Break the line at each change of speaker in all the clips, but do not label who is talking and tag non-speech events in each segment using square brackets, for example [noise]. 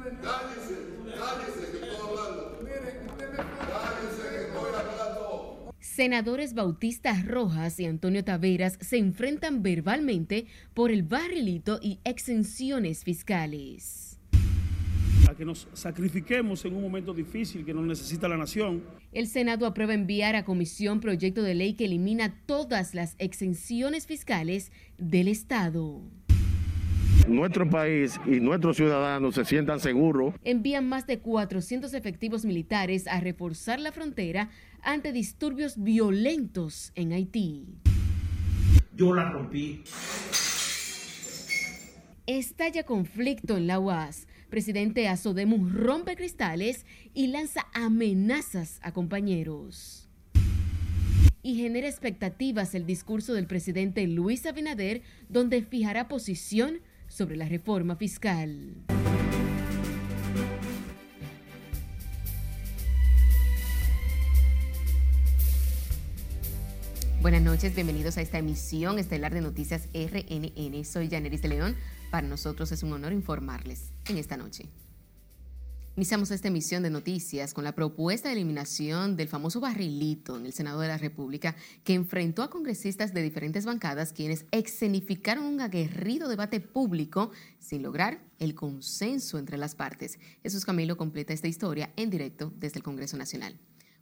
Cállese, cállese que estoy hablando. Cállese que estoy hablando.
Senadores Bautista Rojas y Antonio Taveras se enfrentan verbalmente por el barrilito y exenciones fiscales
a que nos sacrifiquemos en un momento difícil que nos necesita la nación.
El Senado aprueba enviar a comisión proyecto de ley que elimina todas las exenciones fiscales del Estado.
Nuestro país y nuestros ciudadanos se sientan seguros.
Envían más de 400 efectivos militares a reforzar la frontera ante disturbios violentos en Haití.
Yo la rompí.
Estalla conflicto en la UAS presidente Azodemus rompe cristales y lanza amenazas a compañeros. Y genera expectativas el discurso del presidente Luis Abinader, donde fijará posición sobre la reforma fiscal. Buenas noches, bienvenidos a esta emisión estelar de Noticias RNN. Soy Janeris de León. Para nosotros es un honor informarles en esta noche. Iniciamos esta emisión de noticias con la propuesta de eliminación del famoso barrilito en el Senado de la República que enfrentó a congresistas de diferentes bancadas quienes escenificaron un aguerrido debate público sin lograr el consenso entre las partes. Jesús Camilo completa esta historia en directo desde el Congreso Nacional.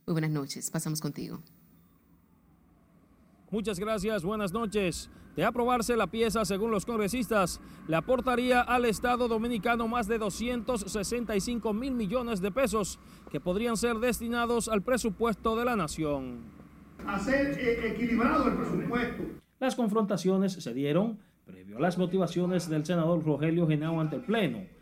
Muy buenas noches, pasamos contigo.
Muchas gracias, buenas noches. De aprobarse la pieza, según los congresistas, le aportaría al Estado dominicano más de 265 mil millones de pesos que podrían ser destinados al presupuesto de la nación.
Hacer eh, equilibrado el presupuesto.
Las confrontaciones se dieron previo a las motivaciones del senador Rogelio Genao ante el Pleno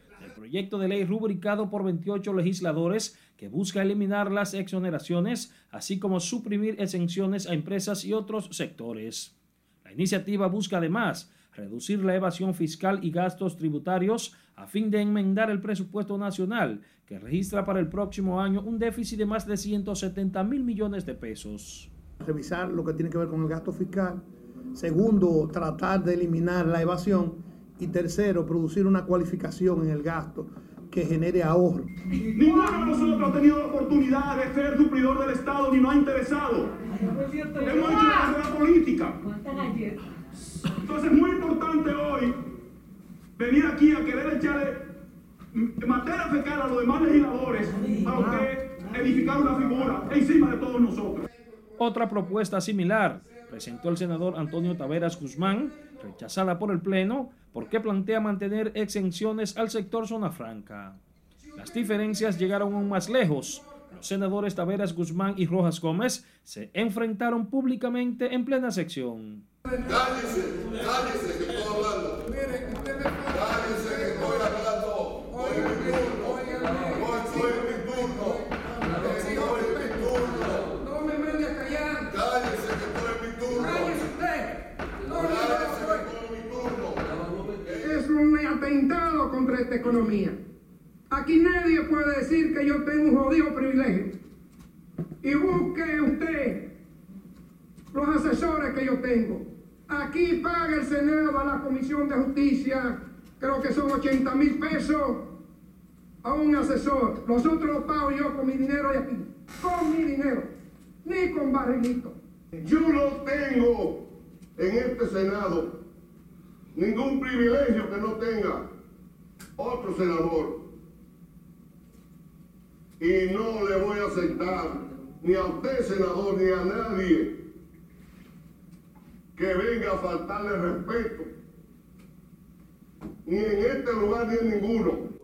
proyecto de ley rubricado por 28 legisladores que busca eliminar las exoneraciones, así como suprimir exenciones a empresas y otros sectores. La iniciativa busca además reducir la evasión fiscal y gastos tributarios a fin de enmendar el presupuesto nacional, que registra para el próximo año un déficit de más de 170 mil millones de pesos.
Revisar lo que tiene que ver con el gasto fiscal. Segundo, tratar de eliminar la evasión y tercero, producir una cualificación en el gasto que genere ahorro.
Ninguno de nosotros ha tenido la oportunidad de ser suplidor del Estado ni no ha interesado. Hemos hecho la política. Entonces es muy importante hoy venir aquí a querer echarle materia fecal a los demás legisladores para usted edificar una figura encima de todos nosotros.
Otra propuesta similar presentó el senador Antonio Taveras Guzmán, rechazada por el Pleno, porque plantea mantener exenciones al sector zona franca. Las diferencias llegaron aún más lejos. Los senadores Taveras Guzmán y Rojas Gómez se enfrentaron públicamente en plena sección.
Cállese, cállese
economía. Aquí nadie puede decir que yo tengo un jodido privilegio. Y busque usted los asesores que yo tengo. Aquí paga el Senado a la Comisión de Justicia, creo que son 80 mil pesos a un asesor. Los otros los pago yo con mi dinero de aquí. Con mi dinero. Ni con barrilito.
Yo no tengo en este Senado ningún privilegio que no tenga otro senador. Y no le voy a aceptar ni a usted, senador, ni a nadie que venga a faltarle respeto. Ni en este lugar ni en ninguno.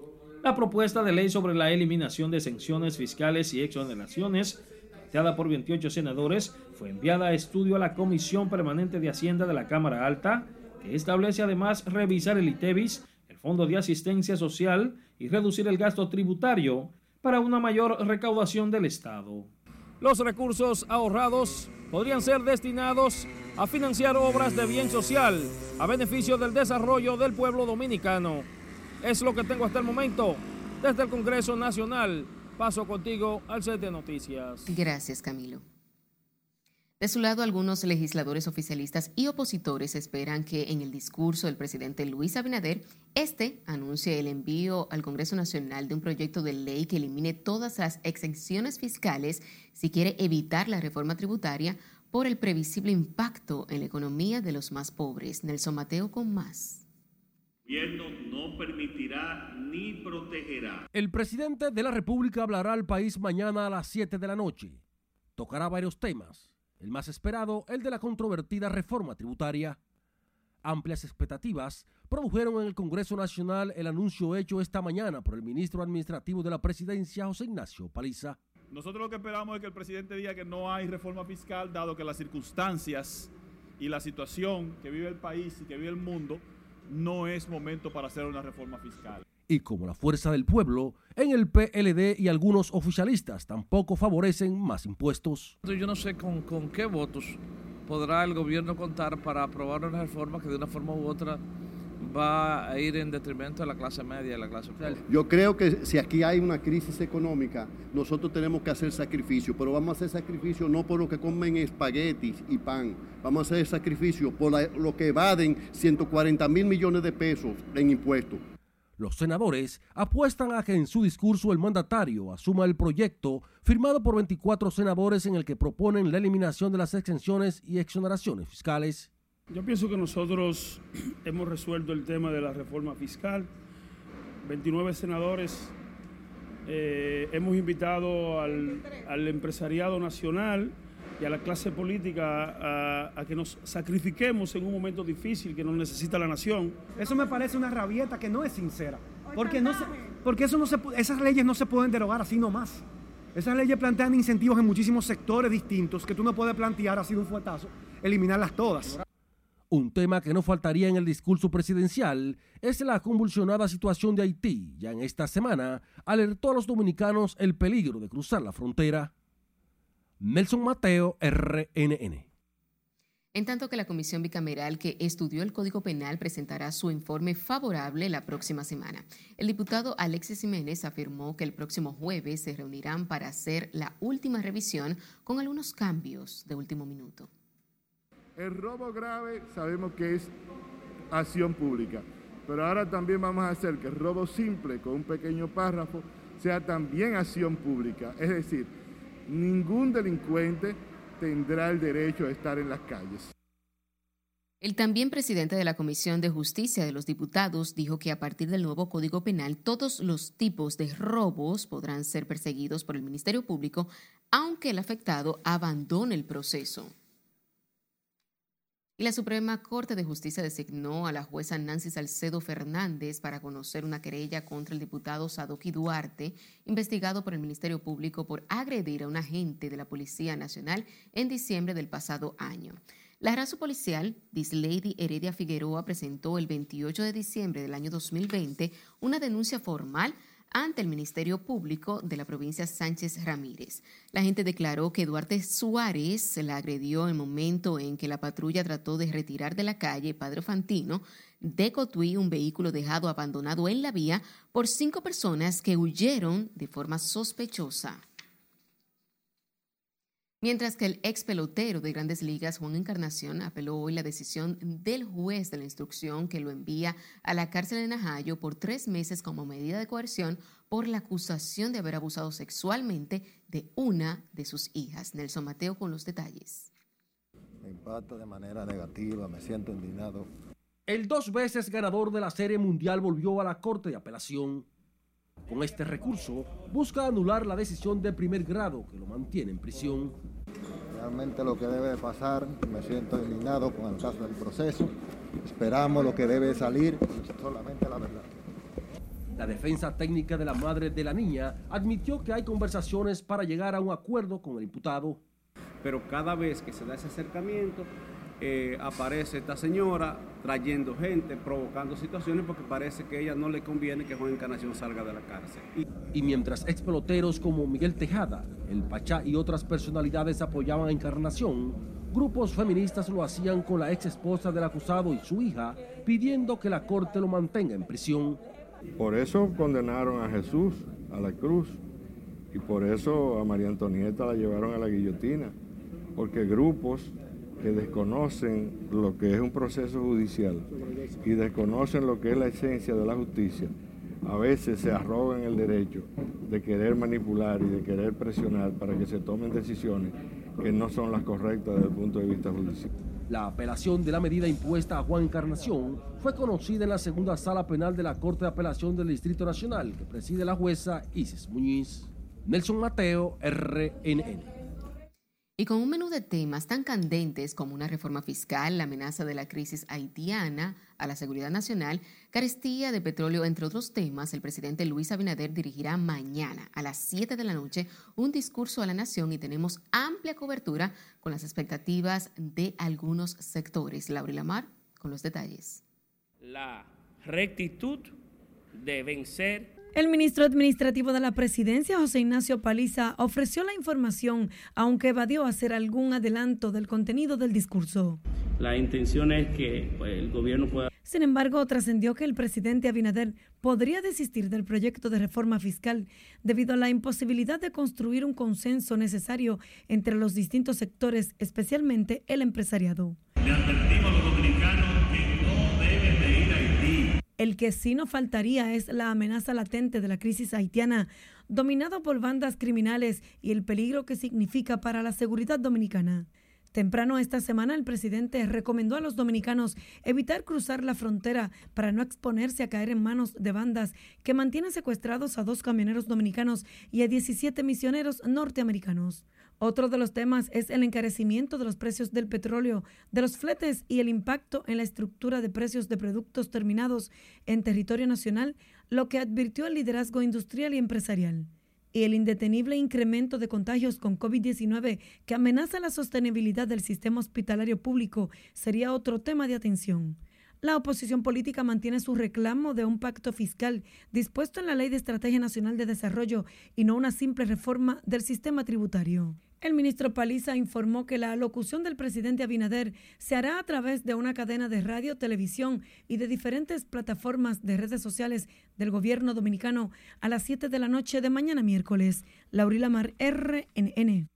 La propuesta de ley sobre la eliminación de exenciones fiscales y exoneraciones, planteada por 28 senadores, fue enviada a estudio a la Comisión Permanente de Hacienda de la Cámara Alta, que establece además revisar el ITEVIS, el Fondo de Asistencia Social y reducir el gasto tributario para una mayor recaudación del Estado. Los recursos ahorrados podrían ser destinados a financiar obras de bien social a beneficio del desarrollo del pueblo dominicano. Es lo que tengo hasta el momento. Desde el Congreso Nacional, paso contigo al set de noticias.
Gracias, Camilo. De su lado, algunos legisladores oficialistas y opositores esperan que en el discurso del presidente Luis Abinader, este anuncie el envío al Congreso Nacional de un proyecto de ley que elimine todas las exenciones fiscales si quiere evitar la reforma tributaria por el previsible impacto en la economía de los más pobres. Nelson Mateo con más.
El gobierno no permitirá ni protegerá.
El presidente de la República hablará al país mañana a las 7 de la noche. Tocará varios temas el más esperado, el de la controvertida reforma tributaria. Amplias expectativas produjeron en el Congreso Nacional el anuncio hecho esta mañana por el ministro administrativo de la presidencia, José Ignacio Paliza.
Nosotros lo que esperamos es que el presidente diga que no hay reforma fiscal, dado que las circunstancias y la situación que vive el país y que vive el mundo no es momento para hacer una reforma fiscal
y como la fuerza del pueblo, en el PLD y algunos oficialistas tampoco favorecen más impuestos.
Yo no sé con, con qué votos podrá el gobierno contar para aprobar una reforma que de una forma u otra va a ir en detrimento de la clase media y la clase pobre.
Yo creo que si aquí hay una crisis económica, nosotros tenemos que hacer sacrificio, pero vamos a hacer sacrificio no por lo que comen espaguetis y pan, vamos a hacer sacrificio por lo que evaden 140 mil millones de pesos en impuestos.
Los senadores apuestan a que en su discurso el mandatario asuma el proyecto firmado por 24 senadores en el que proponen la eliminación de las exenciones y exoneraciones fiscales.
Yo pienso que nosotros [clears throat] hemos resuelto el tema de la reforma fiscal. 29 senadores eh, hemos invitado al, al empresariado nacional y a la clase política a, que nos sacrifiquemos en un momento difícil que nos necesita la nación.
Eso me parece una rabieta que no es sincera, porque, no porque eso no se, esas leyes no se pueden derogar así nomás. Esas leyes plantean incentivos en muchísimos sectores distintos que tú no puedes plantear así de un fuetazo, eliminarlas todas.
Un tema que no faltaría en el discurso presidencial es la convulsionada situación de Haití. Ya en esta semana alertó a los dominicanos el peligro de cruzar la frontera. Nelson Mateo, RNN.
En tanto que la comisión bicameral que estudió el Código Penal presentará su informe favorable la próxima semana. El diputado Alexis Jiménez afirmó que el próximo jueves se reunirán para hacer la última revisión con algunos cambios de último minuto.
El robo grave sabemos que es acción pública, pero ahora también vamos a hacer que el robo simple con un pequeño párrafo sea también acción pública, es decir, ningún delincuente tendrá el derecho a estar en las calles.
El también presidente de la Comisión de Justicia de los Diputados dijo que a partir del nuevo Código Penal todos los tipos de robos podrán ser perseguidos por el Ministerio Público, aunque el afectado abandone el proceso. Y la Suprema Corte de Justicia designó a la jueza Nancy Salcedo Fernández para conocer una querella contra el diputado Sadoki Duarte, investigado por el Ministerio Público por agredir a un agente de la Policía Nacional en diciembre del pasado año. La raza policial, Lady Heredia Figueroa, presentó el 28 de diciembre del año 2020 una denuncia formal ante el Ministerio Público de la provincia Sánchez Ramírez. La gente declaró que Duarte Suárez la agredió en el momento en que la patrulla trató de retirar de la calle Padre Fantino de Cotuí un vehículo dejado abandonado en la vía por cinco personas que huyeron de forma sospechosa. Mientras que el ex pelotero de grandes ligas, Juan Encarnación, apeló hoy la decisión del juez de la instrucción que lo envía a la cárcel de Najayo por tres meses como medida de coerción por la acusación de haber abusado sexualmente de una de sus hijas. Nelson Mateo con los detalles.
Me impacta de manera negativa, me siento indignado.
El dos veces ganador de la Serie Mundial volvió a la Corte de Apelación. Con este recurso busca anular la decisión de primer grado que lo mantiene en prisión.
Realmente lo que debe pasar, me siento indignado con el caso del proceso. Esperamos lo que debe salir, solamente la verdad.
La defensa técnica de la madre de la niña admitió que hay conversaciones para llegar a un acuerdo con el imputado.
Pero cada vez que se da ese acercamiento, eh, aparece esta señora trayendo gente, provocando situaciones porque parece que a ella no le conviene que Juan Encarnación salga de la cárcel.
Y, mientras ex peloteros como Miguel Tejada, El Pachá y otras personalidades apoyaban a Encarnación, grupos feministas lo hacían con la ex esposa del acusado y su hija, pidiendo que la corte lo mantenga en prisión.
Por eso condenaron a Jesús a la cruz y por eso a María Antonieta la llevaron a la guillotina
porque grupos que desconocen lo que es un proceso judicial y desconocen lo que es la esencia de la justicia, a veces se arrogan el derecho de querer manipular y de querer presionar para que se tomen decisiones que no son las correctas desde el punto de vista judicial.
La apelación de la medida impuesta a Juan Encarnación fue conocida en la segunda sala penal de la Corte de Apelación del Distrito Nacional, que preside la jueza Isis Muñiz. Nelson Mateo, RNN.
Y con un menú de temas tan candentes como una reforma fiscal, la amenaza de la crisis haitiana a la seguridad nacional, carestía de petróleo, entre otros temas, el presidente Luis Abinader dirigirá mañana a las 7 de la noche un discurso a la nación y tenemos amplia cobertura con las expectativas de algunos sectores. Laura Lamar con los detalles.
La rectitud de vencer
el ministro administrativo de la presidencia, José Ignacio Paliza, ofreció la información, aunque evadió hacer algún adelanto del contenido del discurso.
La intención es que pues, el gobierno pueda...
Sin embargo, trascendió que el presidente Abinader podría desistir del proyecto de reforma fiscal debido a la imposibilidad de construir un consenso necesario entre los distintos sectores, especialmente el empresariado.
Le
el que sí no faltaría es la amenaza latente de la crisis haitiana, dominada por bandas criminales y el peligro que significa para la seguridad dominicana. Temprano esta semana el presidente recomendó a los dominicanos evitar cruzar la frontera para no exponerse a caer en manos de bandas que mantienen secuestrados a dos camioneros dominicanos y a 17 misioneros norteamericanos. Otro de los temas es el encarecimiento de los precios del petróleo, de los fletes y el impacto en la estructura de precios de productos terminados en territorio nacional, lo que advirtió el liderazgo industrial y empresarial. Y el indetenible incremento de contagios con COVID-19 que amenaza la sostenibilidad del sistema hospitalario público sería otro tema de atención. La oposición política mantiene su reclamo de un pacto fiscal dispuesto en la Ley de Estrategia Nacional de Desarrollo y no una simple reforma del sistema tributario. El ministro Paliza informó que la alocución del presidente Abinader se hará a través de una cadena de radio, televisión y de diferentes plataformas de redes sociales del gobierno dominicano a las 7 de la noche de mañana miércoles. Laurila Mar, RNN.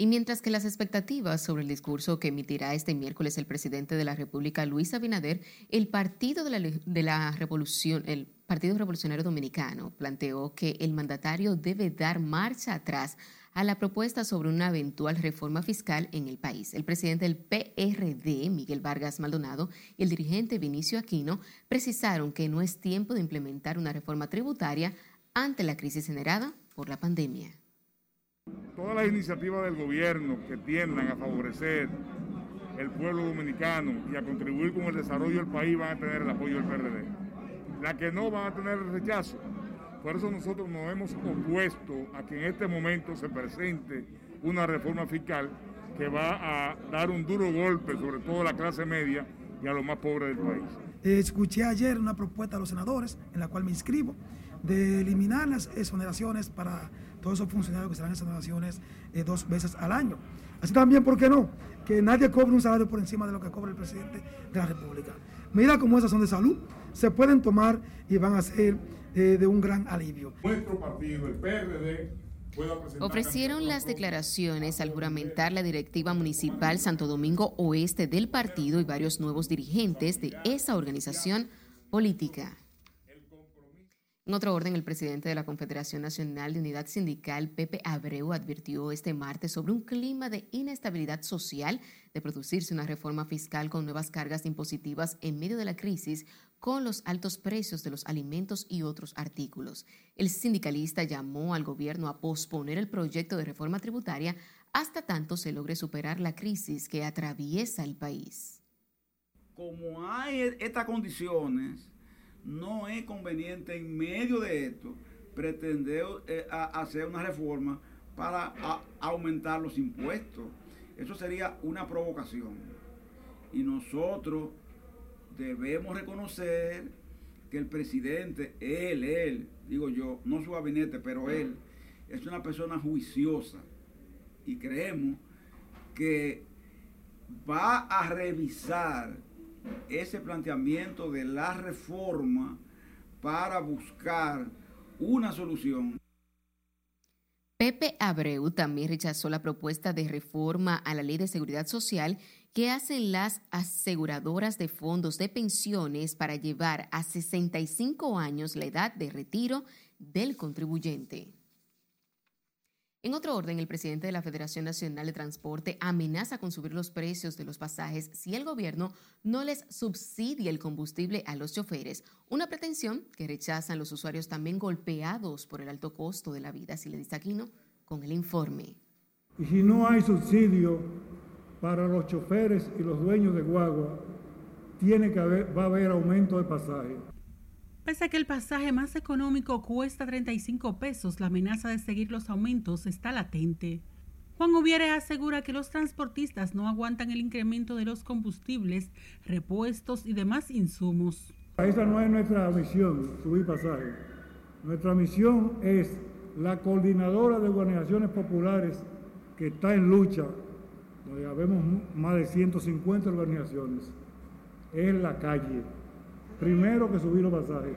Y mientras que las expectativas sobre el discurso que emitirá este miércoles el presidente de la República, Luis Abinader, el Partido de la, Revolución, el Partido Revolucionario Dominicano, planteó que el mandatario debe dar marcha atrás a la propuesta sobre una eventual reforma fiscal en el país. El presidente del PRD, Miguel Vargas Maldonado, y el dirigente Vinicio Aquino precisaron que no es tiempo de implementar una reforma tributaria ante la crisis generada por la pandemia.
Todas las iniciativas del gobierno que tiendan a favorecer el pueblo dominicano y a contribuir con el desarrollo del país van a tener el apoyo del PRD. Las que no van a tener el rechazo. Por eso nosotros nos hemos opuesto a que en este momento se presente una reforma fiscal que va a dar un duro golpe sobre todo a la clase media y a los más pobres del país.
Escuché ayer una propuesta de los senadores, en la cual me inscribo, de eliminar las exoneraciones para todos esos funcionarios que serán exoneraciones eh, dos veces al año. Así también, ¿por qué no? Que nadie cobre un salario por encima de lo que cobra el presidente de la República. Medidas como esas son de salud, se pueden tomar y van a ser de un gran alivio.
Nuestro partido, el PRD,
Ofrecieron las declaraciones al juramentar la directiva municipal Santo Domingo Oeste del partido y varios nuevos dirigentes de esa organización política. En otro orden, el presidente de la Confederación Nacional de Unidad Sindical, Pepe Abreu, advirtió este martes sobre un clima de inestabilidad social de producirse una reforma fiscal con nuevas cargas impositivas en medio de la crisis con los altos precios de los alimentos y otros artículos. El sindicalista llamó al gobierno a posponer el proyecto de reforma tributaria hasta tanto se logre superar la crisis que atraviesa el país.
Como hay estas condiciones, no es conveniente en medio de esto pretender eh, hacer una reforma para aumentar los impuestos. Eso sería una provocación. Y nosotros debemos reconocer que el presidente, él, él, digo yo, no su gabinete, pero él, es una persona juiciosa. Y creemos que va a revisar ese planteamiento de la reforma para buscar una solución.
Pepe Abreu también rechazó la propuesta de reforma a la Ley de Seguridad Social que hacen las aseguradoras de fondos de pensiones para llevar a 65 años la edad de retiro del contribuyente. En otro orden, el presidente de la Federación Nacional de Transporte amenaza con subir los precios de los pasajes si el gobierno no les subsidia el combustible a los choferes, una pretensión que rechazan los usuarios también golpeados por el alto costo de la vida. Si le Aquino con el informe.
Y si no hay subsidio para los choferes y los dueños de guagua, tiene que haber, va a haber aumento de pasaje.
Pese a que el pasaje más económico cuesta 35 pesos, la amenaza de seguir los aumentos está latente. Juan Ubiere asegura que los transportistas no aguantan el incremento de los combustibles, repuestos y demás insumos.
Esa no es nuestra misión, subir pasaje. Nuestra misión es la coordinadora de organizaciones populares que está en lucha, donde vemos más de 150 organizaciones, es la calle primero que subir los pasajes.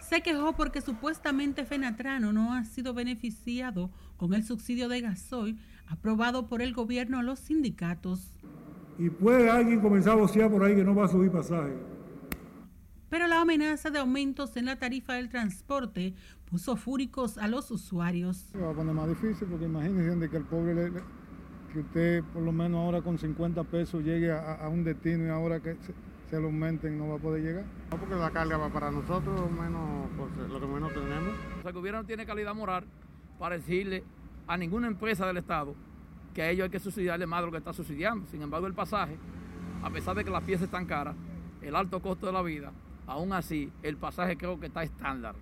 Se quejó porque supuestamente Fenatrano no ha sido beneficiado con el subsidio de gasoil aprobado por el gobierno a los sindicatos.
Y puede alguien comenzar a vocear por ahí que no va a subir pasaje.
Pero la amenaza de aumentos en la tarifa del transporte puso fúricos a los usuarios.
Se va a poner más difícil porque imagínense que el pobre, que usted por lo menos ahora con 50 pesos llegue a, a un destino y ahora que se lo aumenten no va a poder llegar.
No, porque la carga va para nosotros, menos pues, lo que menos tenemos.
O sea, el gobierno no tiene calidad moral para decirle a ninguna empresa del Estado que a ellos hay que subsidiarle más de lo que está subsidiando. Sin embargo, el pasaje, a pesar de que las piezas están caras, el alto costo de la vida, aún así, el pasaje creo que está estándar.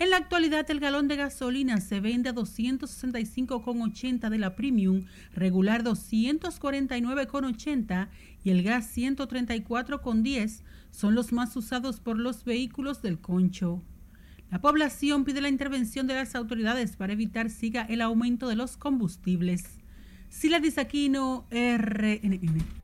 En la actualidad, el galón de gasolina se vende a 265,80 de la Premium, regular 249,80 y el gas 134,10 son los más usados por los vehículos del concho. La población pide la intervención de las autoridades para evitar siga el aumento de los combustibles. Sila Disaquino, RNN.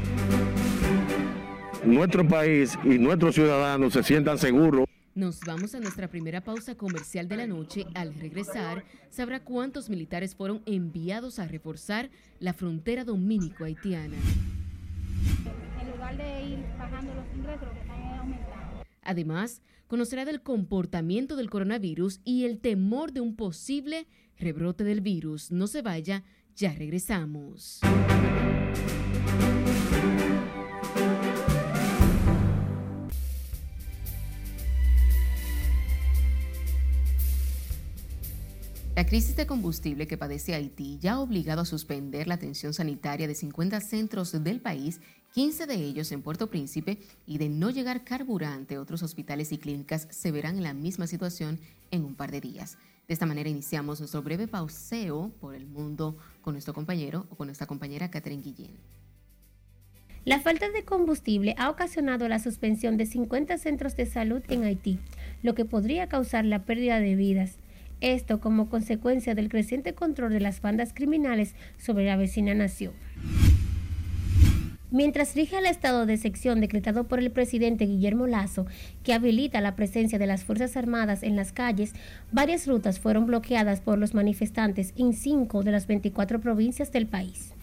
nuestro país y nuestros ciudadanos se sientan seguros.
Nos vamos a nuestra primera pausa comercial de la noche. Al regresar, sabrá cuántos militares fueron enviados a reforzar la frontera dominico-haitiana.
En lugar de ir bajando los ingresos, lo que están aumentando.
Además, conocerá del comportamiento del coronavirus y el temor de un posible rebrote del virus. No se vaya, ya regresamos. La crisis de combustible que padece Haití ya ha obligado a suspender la atención sanitaria de 50 centros del país, 15 de ellos en Puerto Príncipe, y de no llegar carburante, otros hospitales y clínicas se verán en la misma situación en un par de días. De esta manera iniciamos nuestro breve pauseo por el mundo con nuestro compañero o con nuestra compañera Catherine Guillén.
La falta de combustible ha ocasionado la suspensión de 50 centros de salud en Haití, lo que podría causar la pérdida de vidas. Esto como consecuencia del creciente control de las bandas criminales sobre la vecina nación. Mientras rige el estado de sección decretado por el presidente Guillermo Lazo, que habilita la presencia de las Fuerzas Armadas en las calles, varias rutas fueron bloqueadas por los manifestantes en cinco de las 24 provincias del país.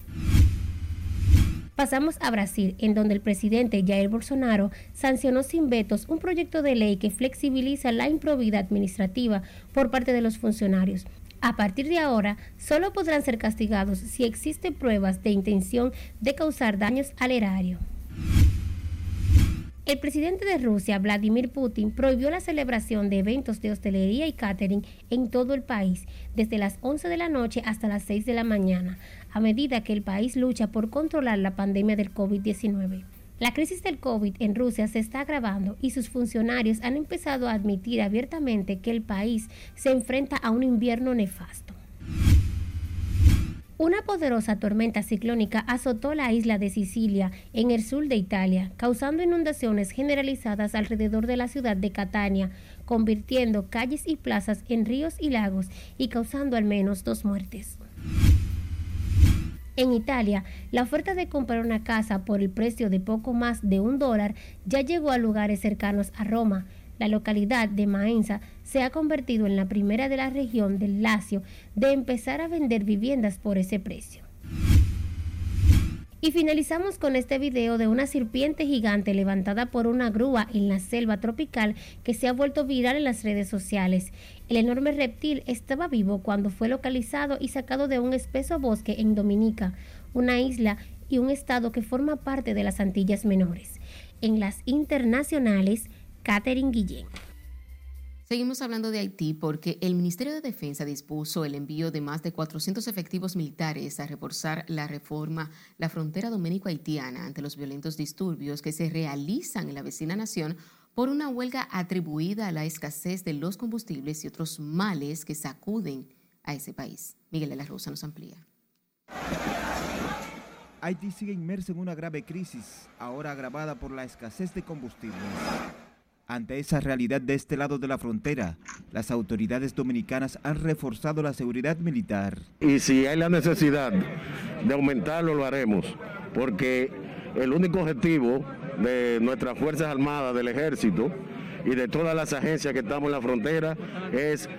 Pasamos a Brasil, en donde el presidente Jair Bolsonaro sancionó sin vetos un proyecto de ley que flexibiliza la improbidad administrativa por parte de los funcionarios. A partir de ahora, solo podrán ser castigados si existen pruebas de intención de causar daños al erario. El presidente de Rusia, Vladimir Putin, prohibió la celebración de eventos de hostelería y catering en todo el país, desde las 11 de la noche hasta las 6 de la mañana, a medida que el país lucha por controlar la pandemia del COVID-19. La crisis del COVID en Rusia se está agravando y sus funcionarios han empezado a admitir abiertamente que el país se enfrenta a un invierno nefasto. Una poderosa tormenta ciclónica azotó la isla de Sicilia, en el sur de Italia, causando inundaciones generalizadas alrededor de la ciudad de Catania, convirtiendo calles y plazas en ríos y lagos y causando al menos dos muertes. En Italia, la oferta de comprar una casa por el precio de poco más de un dólar ya llegó a lugares cercanos a Roma. La localidad de Maenza se ha convertido en la primera de la región del Lacio de empezar a vender viviendas por ese precio. Y finalizamos con este video de una serpiente gigante levantada por una grúa en la selva tropical que se ha vuelto viral en las redes sociales. El enorme reptil estaba vivo cuando fue localizado y sacado de un espeso bosque en Dominica, una isla y un estado que forma parte de las Antillas Menores. En las internacionales, Catherine Guillén.
Seguimos hablando de Haití porque el Ministerio de Defensa dispuso el envío de más de 400 efectivos militares a reforzar la reforma, la frontera dominico-haitiana ante los violentos disturbios que se realizan en la vecina nación por una huelga atribuida a la escasez de los combustibles y otros males que sacuden a ese país. Miguel de la Rosa nos amplía.
Haití sigue inmerso en una grave crisis, ahora agravada por la escasez de combustible. Ante esa realidad de este lado de la frontera, las autoridades dominicanas han reforzado la seguridad militar.
Y si hay la necesidad de aumentarlo, lo haremos, porque el único objetivo de nuestras Fuerzas Armadas, del Ejército y de todas las agencias que estamos en la frontera es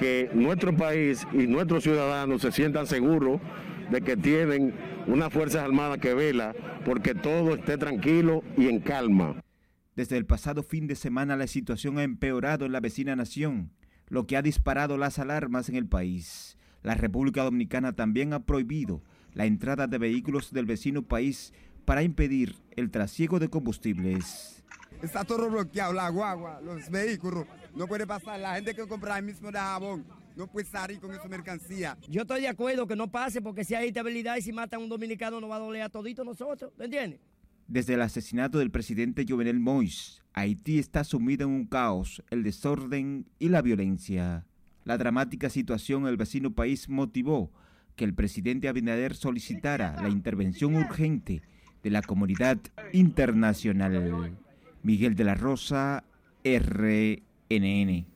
que nuestro país y nuestros ciudadanos se sientan seguros de que tienen una Fuerzas Armadas que vela porque todo esté tranquilo y en calma.
Desde el pasado fin de semana la situación ha empeorado en la vecina nación, lo que ha disparado las alarmas en el país. La República Dominicana también ha prohibido la entrada de vehículos del vecino país para impedir el trasiego de combustibles.
Está todo bloqueado, la guagua, los vehículos, no puede pasar. La gente que compra el mismo de jabón no puede salir con esa mercancía.
Yo estoy de acuerdo que no pase porque si hay estabilidad y si matan a un dominicano no va a doler a todito nosotros, ¿me entiendes?
Desde el asesinato del presidente Jovenel Moïse, Haití está sumida en un caos, el desorden y la violencia. La dramática situación en el vecino país motivó que el presidente Abinader solicitara la intervención urgente de la comunidad internacional. Miguel de la Rosa, RNN.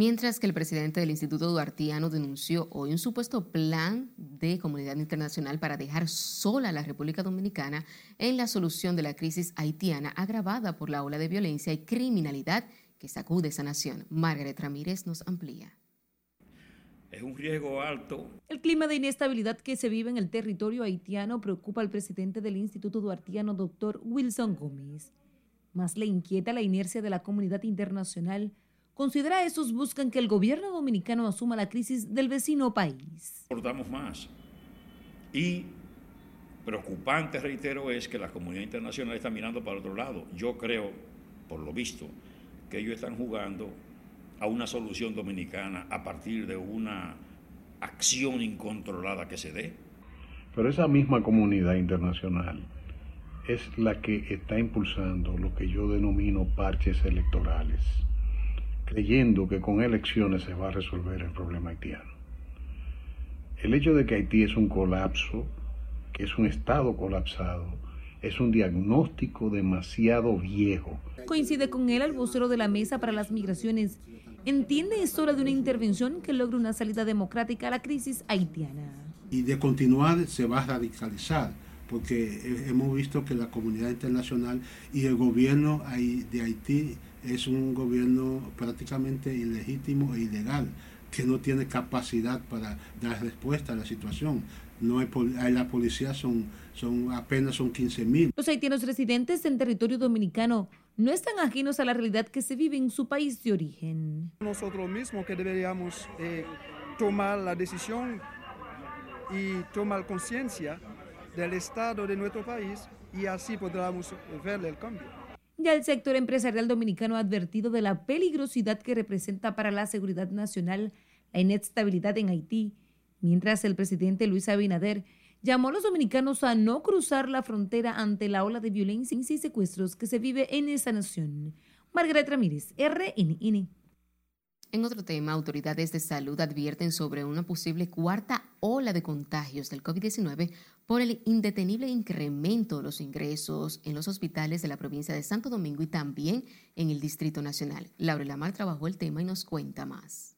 Mientras que el presidente del Instituto Duartiano denunció hoy un supuesto plan de comunidad internacional para dejar sola a la República Dominicana en la solución de la crisis haitiana agravada por la ola de violencia y criminalidad que sacude esa nación. Margaret Ramírez nos amplía.
Es un riesgo alto.
El clima de inestabilidad que se vive en el territorio haitiano preocupa al presidente del Instituto Duartiano, doctor Wilson Gómez. Más le inquieta la inercia de la comunidad internacional Considera esos buscan que el gobierno dominicano asuma la crisis del vecino país.
Aportamos más. Y preocupante, reitero, es que la comunidad internacional está mirando para otro lado. Yo creo, por lo visto, que ellos están jugando a una solución dominicana a partir de una acción incontrolada que se dé.
Pero esa misma comunidad internacional es la que está impulsando lo que yo denomino parches electorales creyendo que con elecciones se va a resolver el problema haitiano. El hecho de que Haití es un colapso, que es un estado colapsado, es un diagnóstico demasiado viejo.
Coincide con él el vocero de la Mesa para las Migraciones. Entiende es hora de una intervención que logre una salida democrática a la crisis haitiana.
Y de continuar se va a radicalizar, porque hemos visto que la comunidad internacional y el gobierno de Haití es un gobierno prácticamente ilegítimo e ilegal, que no tiene capacidad para dar respuesta a la situación. No hay, la policía son, son apenas son 15 mil.
Los haitianos residentes en territorio dominicano no están ajenos a la realidad que se vive en su país de origen.
Nosotros mismos que deberíamos eh, tomar la decisión y tomar conciencia del estado de nuestro país y así podremos ver el cambio.
Ya el sector empresarial dominicano ha advertido de la peligrosidad que representa para la seguridad nacional la inestabilidad en Haití, mientras el presidente Luis Abinader llamó a los dominicanos a no cruzar la frontera ante la ola de violencia y secuestros que se vive en esa nación. Margaret Ramírez, RNN.
En otro tema, autoridades de salud advierten sobre una posible cuarta ola de contagios del COVID-19 por el indetenible incremento de los ingresos en los hospitales de la provincia de Santo Domingo y también en el Distrito Nacional. Laura Lamar trabajó el tema y nos cuenta más.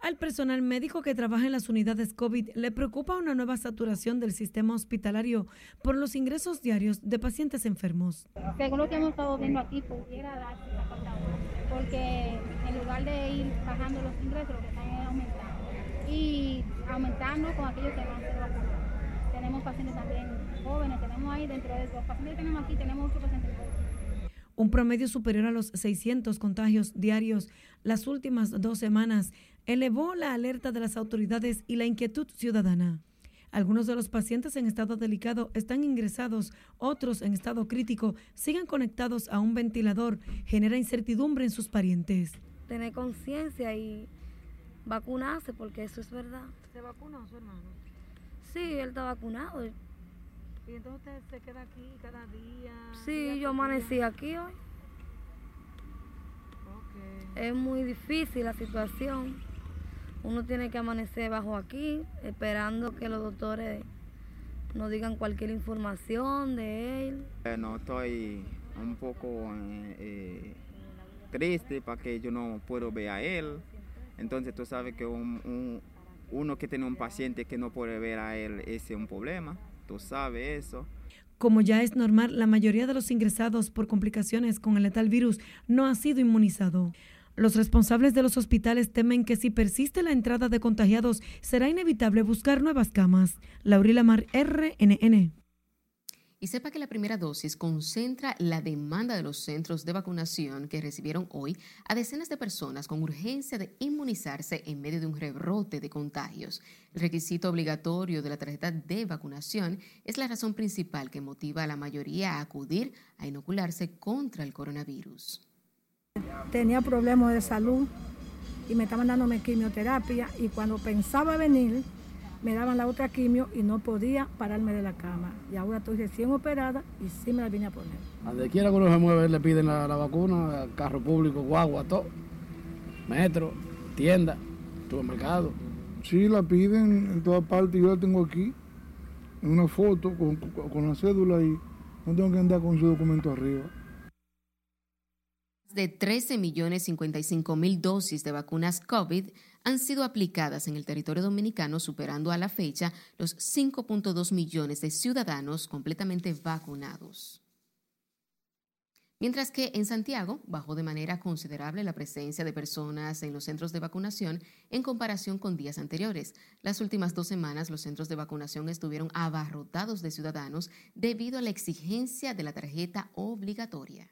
Al personal médico que trabaja en las unidades COVID le preocupa una nueva saturación del sistema hospitalario por los ingresos diarios de pacientes enfermos.
Según lo que hemos estado viendo aquí, pudiera darse esa porque en lugar de ir bajando los ingresos, lo que están es aumentando. Y aumentando con aquellos que van a ser vacunados. Tenemos pacientes también jóvenes, tenemos ahí dentro de los pacientes que tenemos aquí, tenemos 8 pacientes.
Un promedio superior a los 600 contagios diarios las últimas dos semanas elevó la alerta de las autoridades y la inquietud ciudadana. Algunos de los pacientes en estado delicado están ingresados, otros en estado crítico siguen conectados a un ventilador, genera incertidumbre en sus parientes.
Tener conciencia y vacunarse, porque eso es verdad.
¿Se vacunó su hermano?
Sí, él está vacunado.
¿Y entonces usted se queda aquí cada día?
Sí, yo amanecí aquí hoy. Okay. Es muy difícil la situación uno tiene que amanecer bajo aquí, esperando que los doctores nos digan cualquier información de él.
No estoy un poco eh, eh, triste para que yo no puedo ver a él. Entonces tú sabes que uno que tiene un paciente que no puede ver a él, ese es un problema.
Como ya es normal, la mayoría de los ingresados por complicaciones con el letal virus no ha sido inmunizado. Los responsables de los hospitales temen que si persiste la entrada de contagiados, será inevitable buscar nuevas camas. Laurila Mar, RNN.
Y sepa que la primera dosis concentra la demanda de los centros de vacunación que recibieron hoy a decenas de personas con urgencia de inmunizarse en medio de un rebrote de contagios. El requisito obligatorio de la tarjeta de vacunación es la razón principal que motiva a la mayoría a acudir a inocularse contra el coronavirus.
Tenía problemas de salud y me estaban dándome quimioterapia y cuando pensaba venir me daban la otra quimio y no podía pararme de la cama. Y ahora estoy recién operada y sí me la vine a poner.
Donde quiera que uno se mueve le piden la, vacuna, carro público, guagua, todo. Metro, tienda, supermercado.
Sí, la piden en todas partes. Yo la tengo aquí, en una foto con, con la cédula y no tengo que andar con su documento arriba
de 13 millones 55 mil dosis de vacunas COVID han sido aplicadas en el territorio dominicano, superando a la fecha los 5.2 millones de ciudadanos completamente vacunados. Mientras que en Santiago bajó de manera considerable la presencia de personas en los centros de vacunación en comparación con días anteriores. Las últimas dos semanas los centros de vacunación estuvieron abarrotados de ciudadanos debido a la exigencia de la tarjeta obligatoria.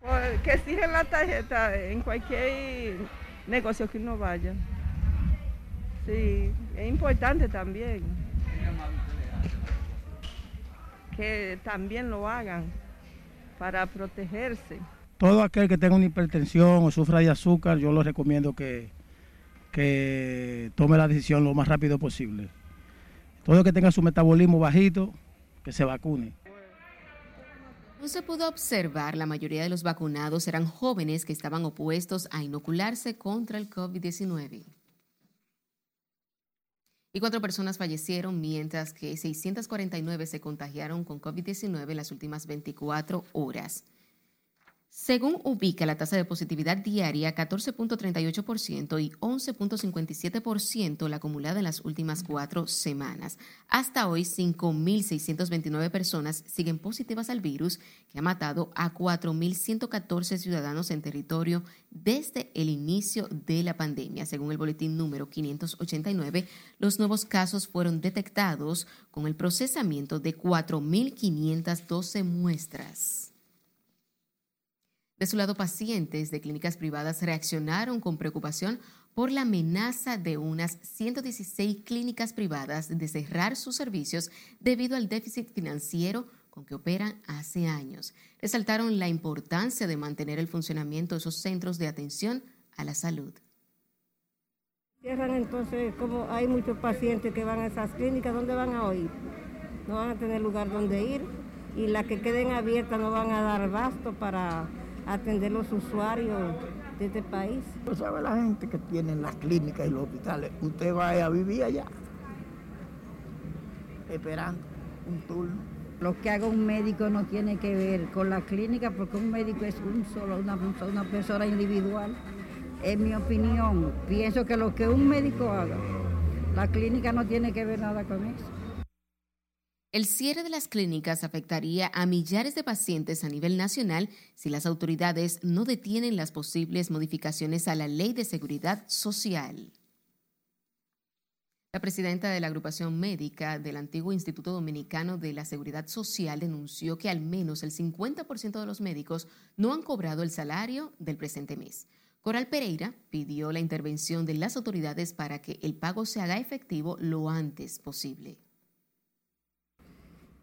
Pues, que exigen la tarjeta en cualquier negocio que uno vaya. Sí, es importante también que también lo hagan para protegerse.
Todo aquel que tenga una hipertensión o sufra de azúcar, yo lo recomiendo que, que tome la decisión lo más rápido posible. Todo el que tenga su metabolismo bajito, que se vacune.
No se pudo observar, la mayoría de los vacunados eran jóvenes que estaban opuestos a inocularse contra el COVID-19. Y cuatro personas fallecieron, mientras que 649 se contagiaron con COVID-19 en las últimas 24 horas. Según ubica la tasa de positividad diaria 14.38% y 11.57% la acumulada en las últimas cuatro semanas. Hasta hoy, 5.629 personas siguen positivas al virus, que ha matado a 4.114 ciudadanos en territorio desde el inicio de la pandemia. Según el boletín número 589, los nuevos casos fueron detectados con el procesamiento de 4.512 muestras. De su lado, pacientes de clínicas privadas reaccionaron con preocupación por la amenaza de unas 116 clínicas privadas de cerrar sus servicios debido al déficit financiero con que operan hace años. Resaltaron la importancia de mantener el funcionamiento de esos centros de atención a la salud.
Cierran entonces, como hay muchos pacientes que van a esas clínicas, ¿dónde van a ir? No van a tener lugar donde ir y las que queden abiertas no van a dar basto para atender los usuarios
de este país.
Pues sabe la gente que tiene las clínicas y los hospitales, usted va a vivir allá, esperando un turno.
Lo que haga un médico no tiene que ver con la clínica porque un médico es un solo, una, una persona individual. En mi opinión, pienso que lo que un médico haga, la clínica no tiene que ver nada con eso.
El cierre de las clínicas afectaría a millares de pacientes a nivel nacional si las autoridades no detienen las posibles modificaciones a la Ley de Seguridad Social. La presidenta de la agrupación médica del antiguo Instituto Dominicano de la Seguridad Social denunció que al menos el 50% de los médicos no han cobrado el salario del presente mes. Coral Pereira pidió la intervención de las autoridades para que el pago se haga efectivo lo antes posible.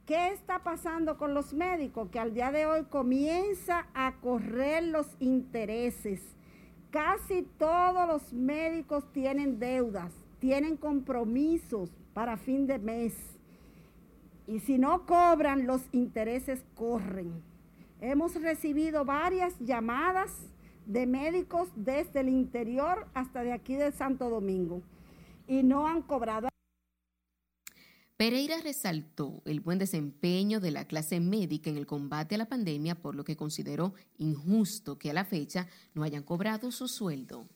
¿Qué está pasando con los médicos? Que al día de hoy comienza a correr los intereses. Casi todos los médicos tienen deudas tienen compromisos para fin de mes. Y si no cobran, los intereses corren. Hemos recibido varias llamadas de médicos desde el interior hasta de aquí de Santo Domingo y no han cobrado.
Pereira resaltó el buen desempeño de la clase médica en el combate a la pandemia, por lo que consideró injusto que a la fecha no hayan cobrado su sueldo.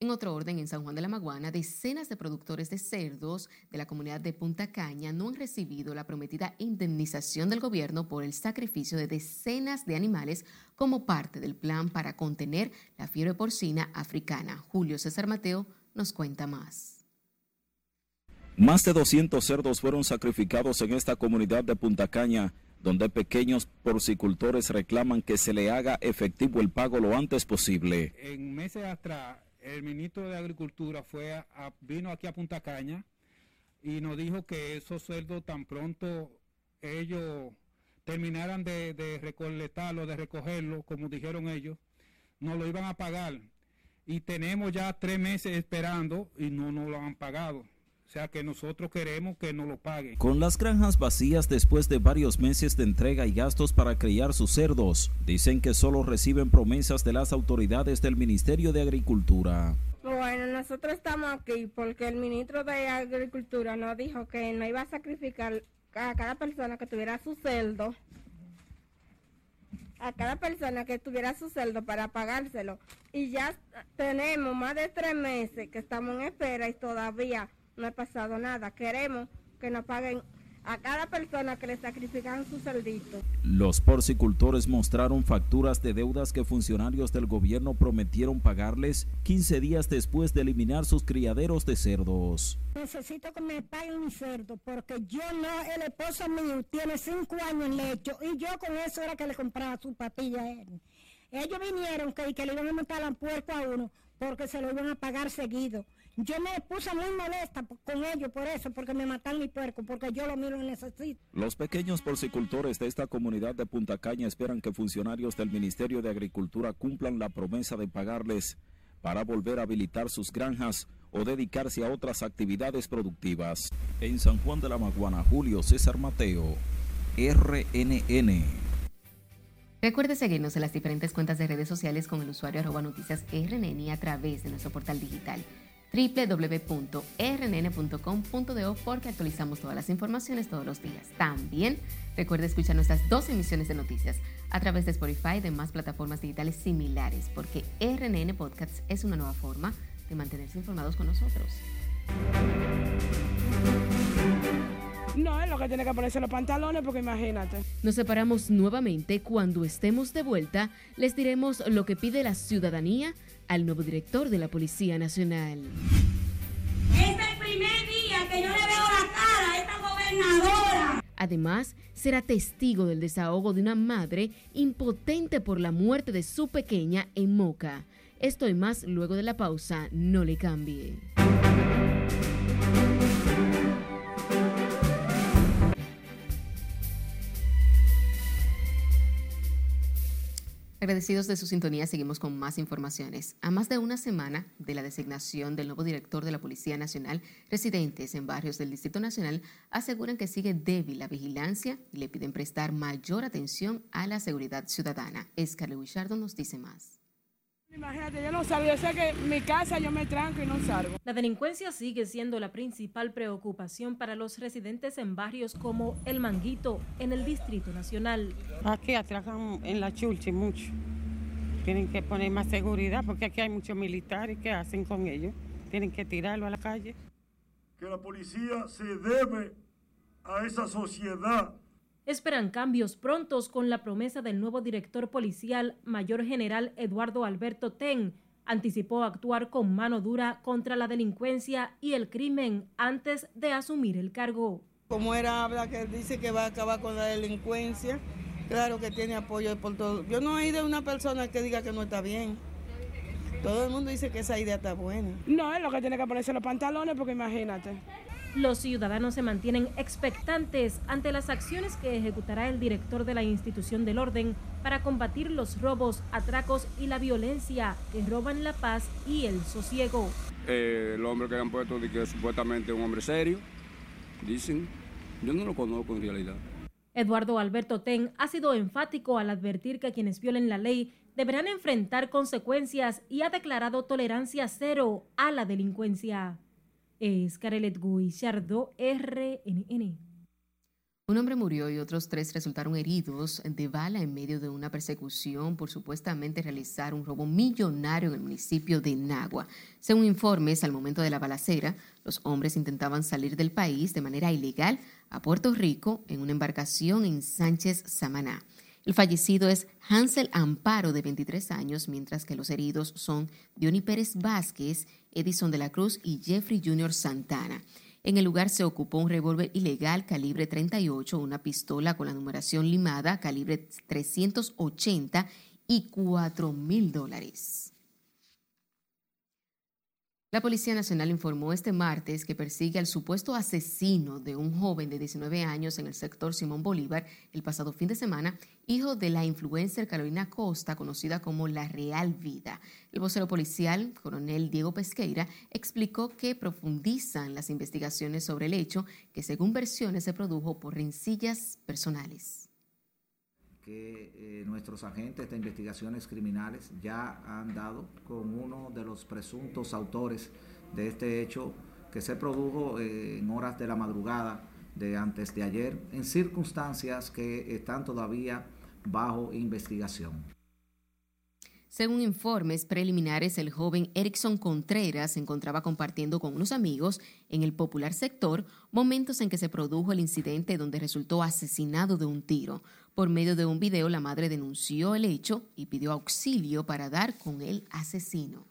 En otro orden, en San Juan de la Maguana, decenas de productores de cerdos de la comunidad de Punta Caña no han recibido la prometida indemnización del gobierno por el sacrificio de decenas de animales como parte del plan para contener la fiebre porcina africana. Julio César Mateo nos cuenta más.
Más de 200 cerdos fueron sacrificados en esta comunidad de Punta Caña, donde pequeños porcicultores reclaman que se le haga efectivo el pago lo antes posible.
En meses atrás el ministro de Agricultura fue vino aquí a Punta Caña y nos dijo que esos sueldos tan pronto ellos terminaran de, de recolectarlo, de recogerlo, como dijeron ellos, no lo iban a pagar. Y tenemos ya tres meses esperando y no nos lo han pagado. O sea que nosotros queremos que nos lo paguen.
Con las granjas vacías después de varios meses de entrega y gastos para criar sus cerdos, dicen que solo reciben promesas de las autoridades del Ministerio de Agricultura.
Bueno, nosotros estamos aquí porque el ministro de Agricultura nos dijo que no iba a sacrificar a cada persona que tuviera su cerdo, a cada persona que tuviera su cerdo para pagárselo. Y ya tenemos más de tres meses que estamos en espera y todavía no ha pasado nada. Queremos que nos paguen a cada persona que le sacrifican su cerdito.
Los porcicultores mostraron facturas de deudas que funcionarios del gobierno prometieron pagarles 15 días después de eliminar sus criaderos de cerdos.
Necesito que me paguen mi cerdo porque yo no, el esposo mío tiene 5 años en lecho y yo con eso era que le compraba su patilla a él. Ellos vinieron que, que le iban a montar la puerta a uno porque se lo iban a pagar seguido. Yo me puse muy molesta con ellos por eso, porque me matan mi puerco, porque yo lo miro y necesito.
Los pequeños porcicultores de esta comunidad de Punta Caña esperan que funcionarios del Ministerio de Agricultura cumplan la promesa de pagarles para volver a habilitar sus granjas o dedicarse a otras actividades productivas. En San Juan de la Maguana, Julio César Mateo, RNN.
Recuerde seguirnos en las diferentes cuentas de redes sociales con el usuario arroba noticias RNN a través de nuestro portal digital www.rnn.com.do porque actualizamos todas las informaciones todos los días. También recuerde escuchar nuestras dos emisiones de noticias a través de Spotify y demás plataformas digitales similares porque RNN Podcasts es una nueva forma de mantenerse informados con nosotros.
No, es lo que tiene que ponerse los pantalones porque imagínate.
Nos separamos nuevamente. Cuando estemos de vuelta, les diremos lo que pide la ciudadanía al nuevo director de la Policía Nacional.
Es el primer día que yo le veo la cara a esta gobernadora.
Además, será testigo del desahogo de una madre impotente por la muerte de su pequeña en Moca. Esto y más luego de la pausa. No le cambie. Agradecidos de su sintonía, seguimos con más informaciones. A más de una semana de la designación del nuevo director de la Policía Nacional, residentes en barrios del Distrito Nacional aseguran que sigue débil la vigilancia y le piden prestar mayor atención a la seguridad ciudadana. Escarle Wichardo nos dice más.
Imagínate, yo no salgo, yo sé que en mi casa yo me tranco y no salgo.
La delincuencia sigue siendo la principal preocupación para los residentes en barrios como El Manguito, en el Distrito Nacional.
Aquí atracan en la Chulchi mucho. Tienen que poner más seguridad porque aquí hay muchos militares. ¿Qué hacen con ellos? Tienen que tirarlo a la calle.
Que la policía se debe a esa sociedad
Esperan cambios prontos con la promesa del nuevo director policial, Mayor General Eduardo Alberto Ten. Anticipó actuar con mano dura contra la delincuencia y el crimen antes de asumir el cargo.
Como era habla que dice que va a acabar con la delincuencia, claro que tiene apoyo por todo. Yo no he oído una persona que diga que no está bien. Todo el mundo dice que esa idea está buena.
No, es lo que tiene que ponerse los pantalones porque imagínate.
Los ciudadanos se mantienen expectantes ante las acciones que ejecutará el director de la institución del orden para combatir los robos, atracos y la violencia que roban la paz y el sosiego.
Eh, el hombre que han puesto de que es supuestamente un hombre serio, dicen, yo no lo conozco en realidad.
Eduardo Alberto Ten ha sido enfático al advertir que quienes violen la ley deberán enfrentar consecuencias y ha declarado tolerancia cero a la delincuencia es Carelet Guillardo, RNN.
Un hombre murió y otros tres resultaron heridos de bala en medio de una persecución por supuestamente realizar un robo millonario en el municipio de Nagua. Según informes, al momento de la balacera, los hombres intentaban salir del país de manera ilegal a Puerto Rico en una embarcación en Sánchez Samaná. El fallecido es Hansel Amparo, de 23 años, mientras que los heridos son Diony Pérez Vázquez, Edison de la Cruz y Jeffrey Jr. Santana. En el lugar se ocupó un revólver ilegal calibre 38, una pistola con la numeración limada calibre 380 y 4 mil dólares. La Policía Nacional informó este martes que persigue al supuesto asesino de un joven de 19 años en el sector Simón Bolívar el pasado fin de semana, hijo de la influencer Carolina Costa, conocida como La Real Vida. El vocero policial, coronel Diego Pesqueira, explicó que profundizan las investigaciones sobre el hecho que según versiones se produjo por rencillas personales
que eh, nuestros agentes de investigaciones criminales ya han dado con uno de los presuntos autores de este hecho que se produjo eh, en horas de la madrugada de antes de ayer, en circunstancias que están todavía bajo investigación.
Según informes preliminares, el joven Erickson Contreras se encontraba compartiendo con unos amigos en el popular sector momentos en que se produjo el incidente donde resultó asesinado de un tiro. Por medio de un video, la madre denunció el hecho y pidió auxilio para dar con el asesino.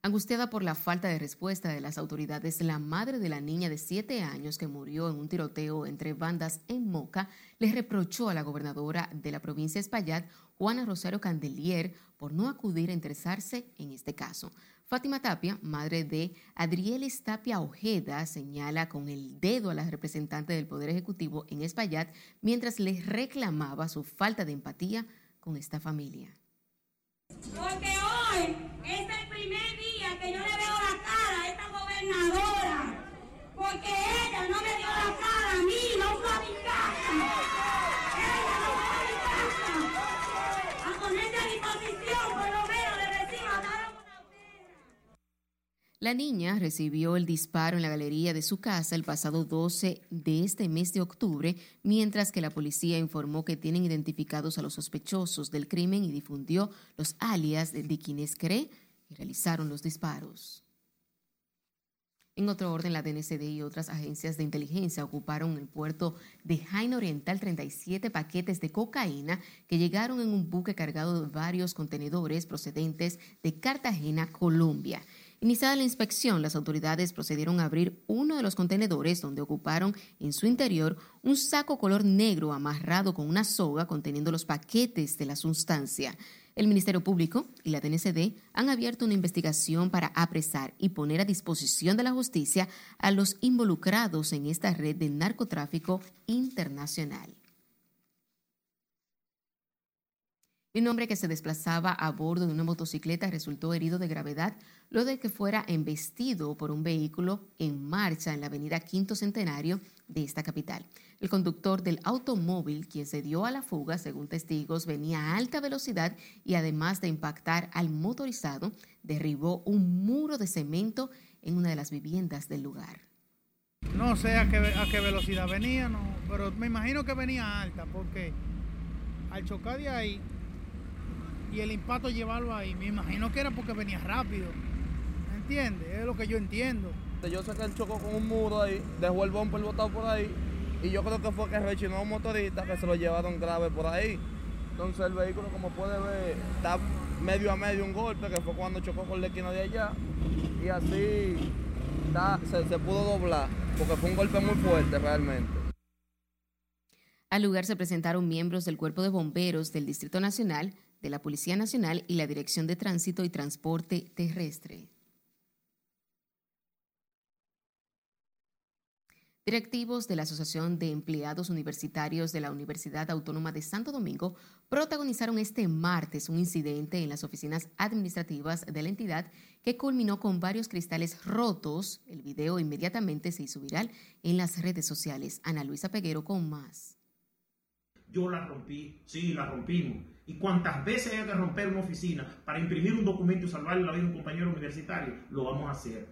Angustiada por la falta de respuesta de las autoridades, la madre de la niña de siete años que murió en un tiroteo entre bandas en Moca le reprochó a la gobernadora de la provincia de Espaillat, Juana Rosario Candelier, por no acudir a interesarse en este caso. Fátima Tapia, madre de Adrielis Tapia Ojeda, señala con el dedo a la representante del Poder Ejecutivo en Espaillat mientras le reclamaba su falta de empatía con esta familia.
Porque hoy es el primer día que yo le veo la cara a esta gobernadora. Porque ella no me dio la cara a mí, no fue a mi casa. Ella no fue a mi casa. A ponerse a disposición, por lo menos, de decir, mataron
La niña recibió el disparo en la galería de su casa el pasado 12 de este mes de octubre, mientras que la policía informó que tienen identificados a los sospechosos del crimen y difundió los alias de quienes cree y realizaron los disparos. En otro orden, la DNCD y otras agencias de inteligencia ocuparon el puerto de Jaina Oriental 37 paquetes de cocaína que llegaron en un buque cargado de varios contenedores procedentes de Cartagena, Colombia. Iniciada la inspección, las autoridades procedieron a abrir uno de los contenedores donde ocuparon en su interior un saco color negro amarrado con una soga conteniendo los paquetes de la sustancia. El Ministerio Público y la DNCD han abierto una investigación para apresar y poner a disposición de la justicia a los involucrados en esta red de narcotráfico internacional. Un hombre que se desplazaba a bordo de una motocicleta resultó herido de gravedad luego de que fuera embestido por un vehículo en marcha en la avenida Quinto Centenario de esta capital. El conductor del automóvil, quien se dio a la fuga, según testigos, venía a alta velocidad y además de impactar al motorizado, derribó un muro de cemento en una de las viviendas del lugar.
No sé a qué, a qué velocidad venía, pero me imagino que venía alta porque al chocar de ahí y el impacto llevarlo ahí, me imagino que era porque venía rápido. ¿Me entiendes? Es lo que yo entiendo.
Yo sé que él chocó con un muro ahí, dejó el bumper botado por ahí y yo creo que fue que rechinó a un motorista que se lo llevaron grave por ahí. Entonces el vehículo, como puede ver, está medio a medio un golpe, que fue cuando chocó con la esquina de allá. Y así se, se pudo doblar, porque fue un golpe muy fuerte realmente.
Al lugar se presentaron miembros del Cuerpo de Bomberos del Distrito Nacional, de la Policía Nacional y la Dirección de Tránsito y Transporte Terrestre. Directivos de la Asociación de Empleados Universitarios de la Universidad Autónoma de Santo Domingo protagonizaron este martes un incidente en las oficinas administrativas de la entidad que culminó con varios cristales rotos. El video inmediatamente se hizo viral en las redes sociales. Ana Luisa Peguero con más.
Yo la rompí, sí, la rompimos. Y cuantas veces haya que romper una oficina para imprimir un documento y salvarle la vida a un compañero universitario, lo vamos a hacer.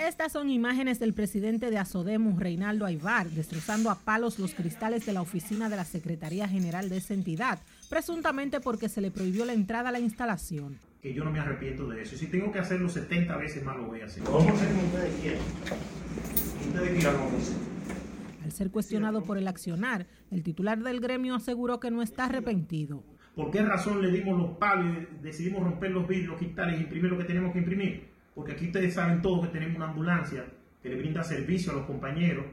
Estas son imágenes del presidente de Asodemu, Reinaldo Aybar, destrozando a palos los cristales de la oficina de la Secretaría General de esa entidad, presuntamente porque se le prohibió la entrada a la instalación.
Que yo no me arrepiento de eso. Y si tengo que hacerlo 70 veces más, lo voy a hacer. vamos a hacer como ustedes quieran. Ustedes quieran lo
ser cuestionado por el accionar, el titular del gremio aseguró que no está arrepentido.
¿Por qué razón le dimos los palos y decidimos romper los vidrios, los cristales y imprimir lo que tenemos que imprimir? porque aquí ustedes saben todos que tenemos una ambulancia que le brinda servicio a los compañeros,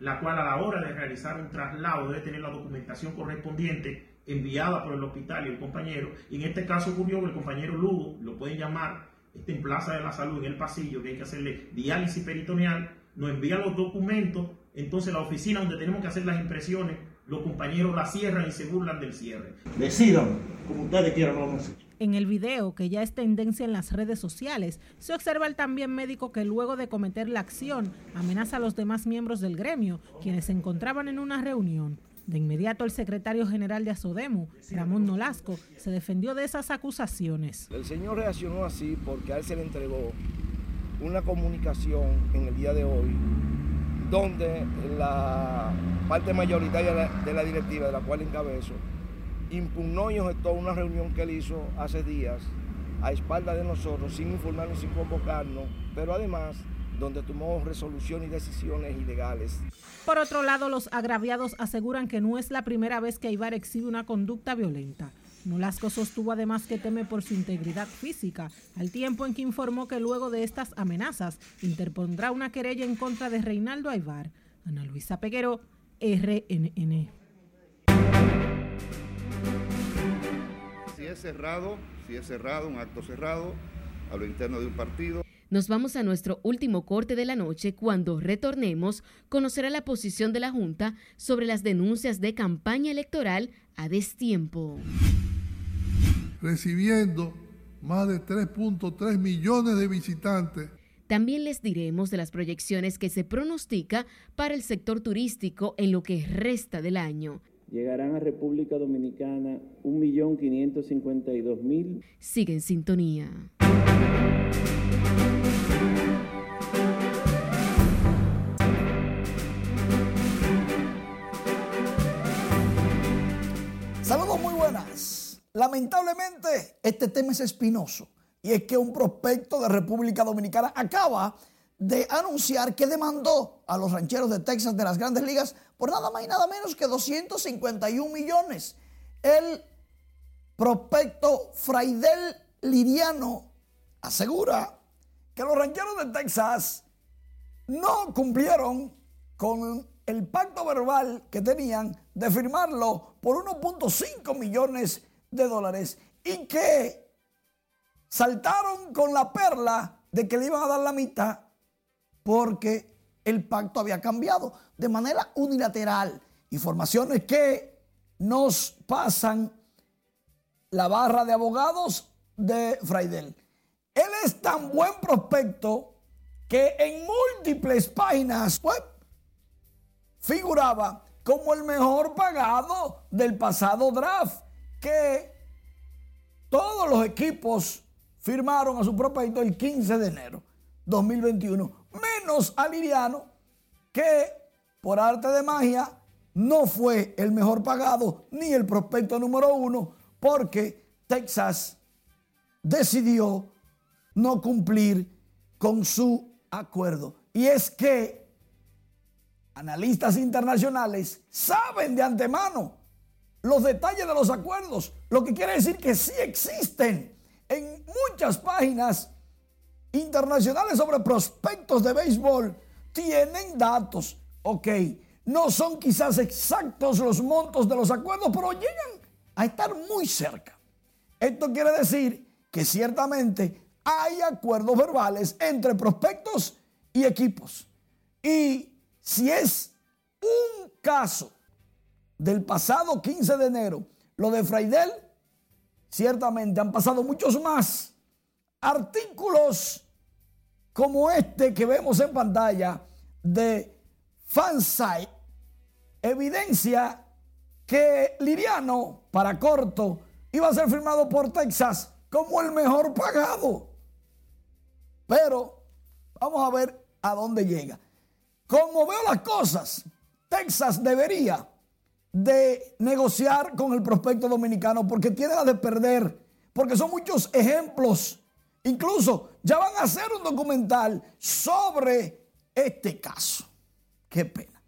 la cual a la hora de realizar un traslado debe tener la documentación correspondiente enviada por el hospital y el compañero. Y en este caso ocurrió que el compañero Lugo, lo pueden llamar, está en Plaza de la Salud, en el pasillo, que hay que hacerle diálisis peritoneal, nos envía los documentos, entonces la oficina donde tenemos que hacer las impresiones, los compañeros la cierran y se burlan del cierre.
Decidan, como ustedes quieran, lo vamos a hacer.
En el video, que ya es tendencia en las redes sociales, se observa el también médico que luego de cometer la acción amenaza a los demás miembros del gremio, quienes se encontraban en una reunión. De inmediato el secretario general de Asodemu, Ramón Nolasco, se defendió de esas acusaciones.
El señor reaccionó así porque a él se le entregó una comunicación en el día de hoy donde la parte mayoritaria de la directiva de la cual encabezo impugnó y objetó una reunión que él hizo hace días a espalda de nosotros, sin informarnos, sin convocarnos, pero además donde tomó resoluciones y decisiones ilegales.
Por otro lado, los agraviados aseguran que no es la primera vez que Ibar exhibe una conducta violenta. Nolasco sostuvo además que teme por su integridad física, al tiempo en que informó que luego de estas amenazas interpondrá una querella en contra de Reinaldo Aybar. Ana Luisa Peguero, RNN.
Si es cerrado, si es cerrado, un acto cerrado a lo interno de un partido.
Nos vamos a nuestro último corte de la noche. Cuando retornemos, conocerá la posición de la Junta sobre las denuncias de campaña electoral a destiempo.
Recibiendo más de 3.3 millones de visitantes.
También les diremos de las proyecciones que se pronostica para el sector turístico en lo que resta del año
llegarán a República Dominicana 1.552.000.
Sigue en sintonía.
Lamentablemente este tema es espinoso y es que un prospecto de República Dominicana acaba de anunciar que demandó a los rancheros de Texas de las grandes ligas por nada más y nada menos que 251 millones. El prospecto Fraidel Liriano asegura que los rancheros de Texas no cumplieron con el pacto verbal que tenían de firmarlo por 1.5 millones de dólares y que saltaron con la perla de que le iban a dar la mitad porque el pacto había cambiado de manera unilateral. Informaciones que nos pasan la barra de abogados de Fraidel. Él es tan buen prospecto que en múltiples páginas web figuraba como el mejor pagado del pasado draft, que todos los equipos firmaron a su prospecto el 15 de enero 2021, menos a Liriano, que por arte de magia no fue el mejor pagado ni el prospecto número uno, porque Texas decidió no cumplir con su acuerdo. Y es que analistas internacionales saben de antemano los detalles de los acuerdos, lo que quiere decir que sí existen en muchas páginas internacionales sobre prospectos de béisbol, tienen datos, ok, no son quizás exactos los montos de los acuerdos, pero llegan a estar muy cerca. Esto quiere decir que ciertamente hay acuerdos verbales entre prospectos y equipos. Y si es un caso del pasado 15 de enero, lo de Fraidel, ciertamente han pasado muchos más artículos como este que vemos en pantalla de Fansite, evidencia que Liriano, para corto, iba a ser firmado por Texas como el mejor pagado. Pero vamos a ver a dónde llega. Como veo las cosas, Texas debería de negociar con el prospecto dominicano porque tiene la de perder, porque son muchos ejemplos. Incluso ya van a hacer un documental sobre este caso. Qué pena.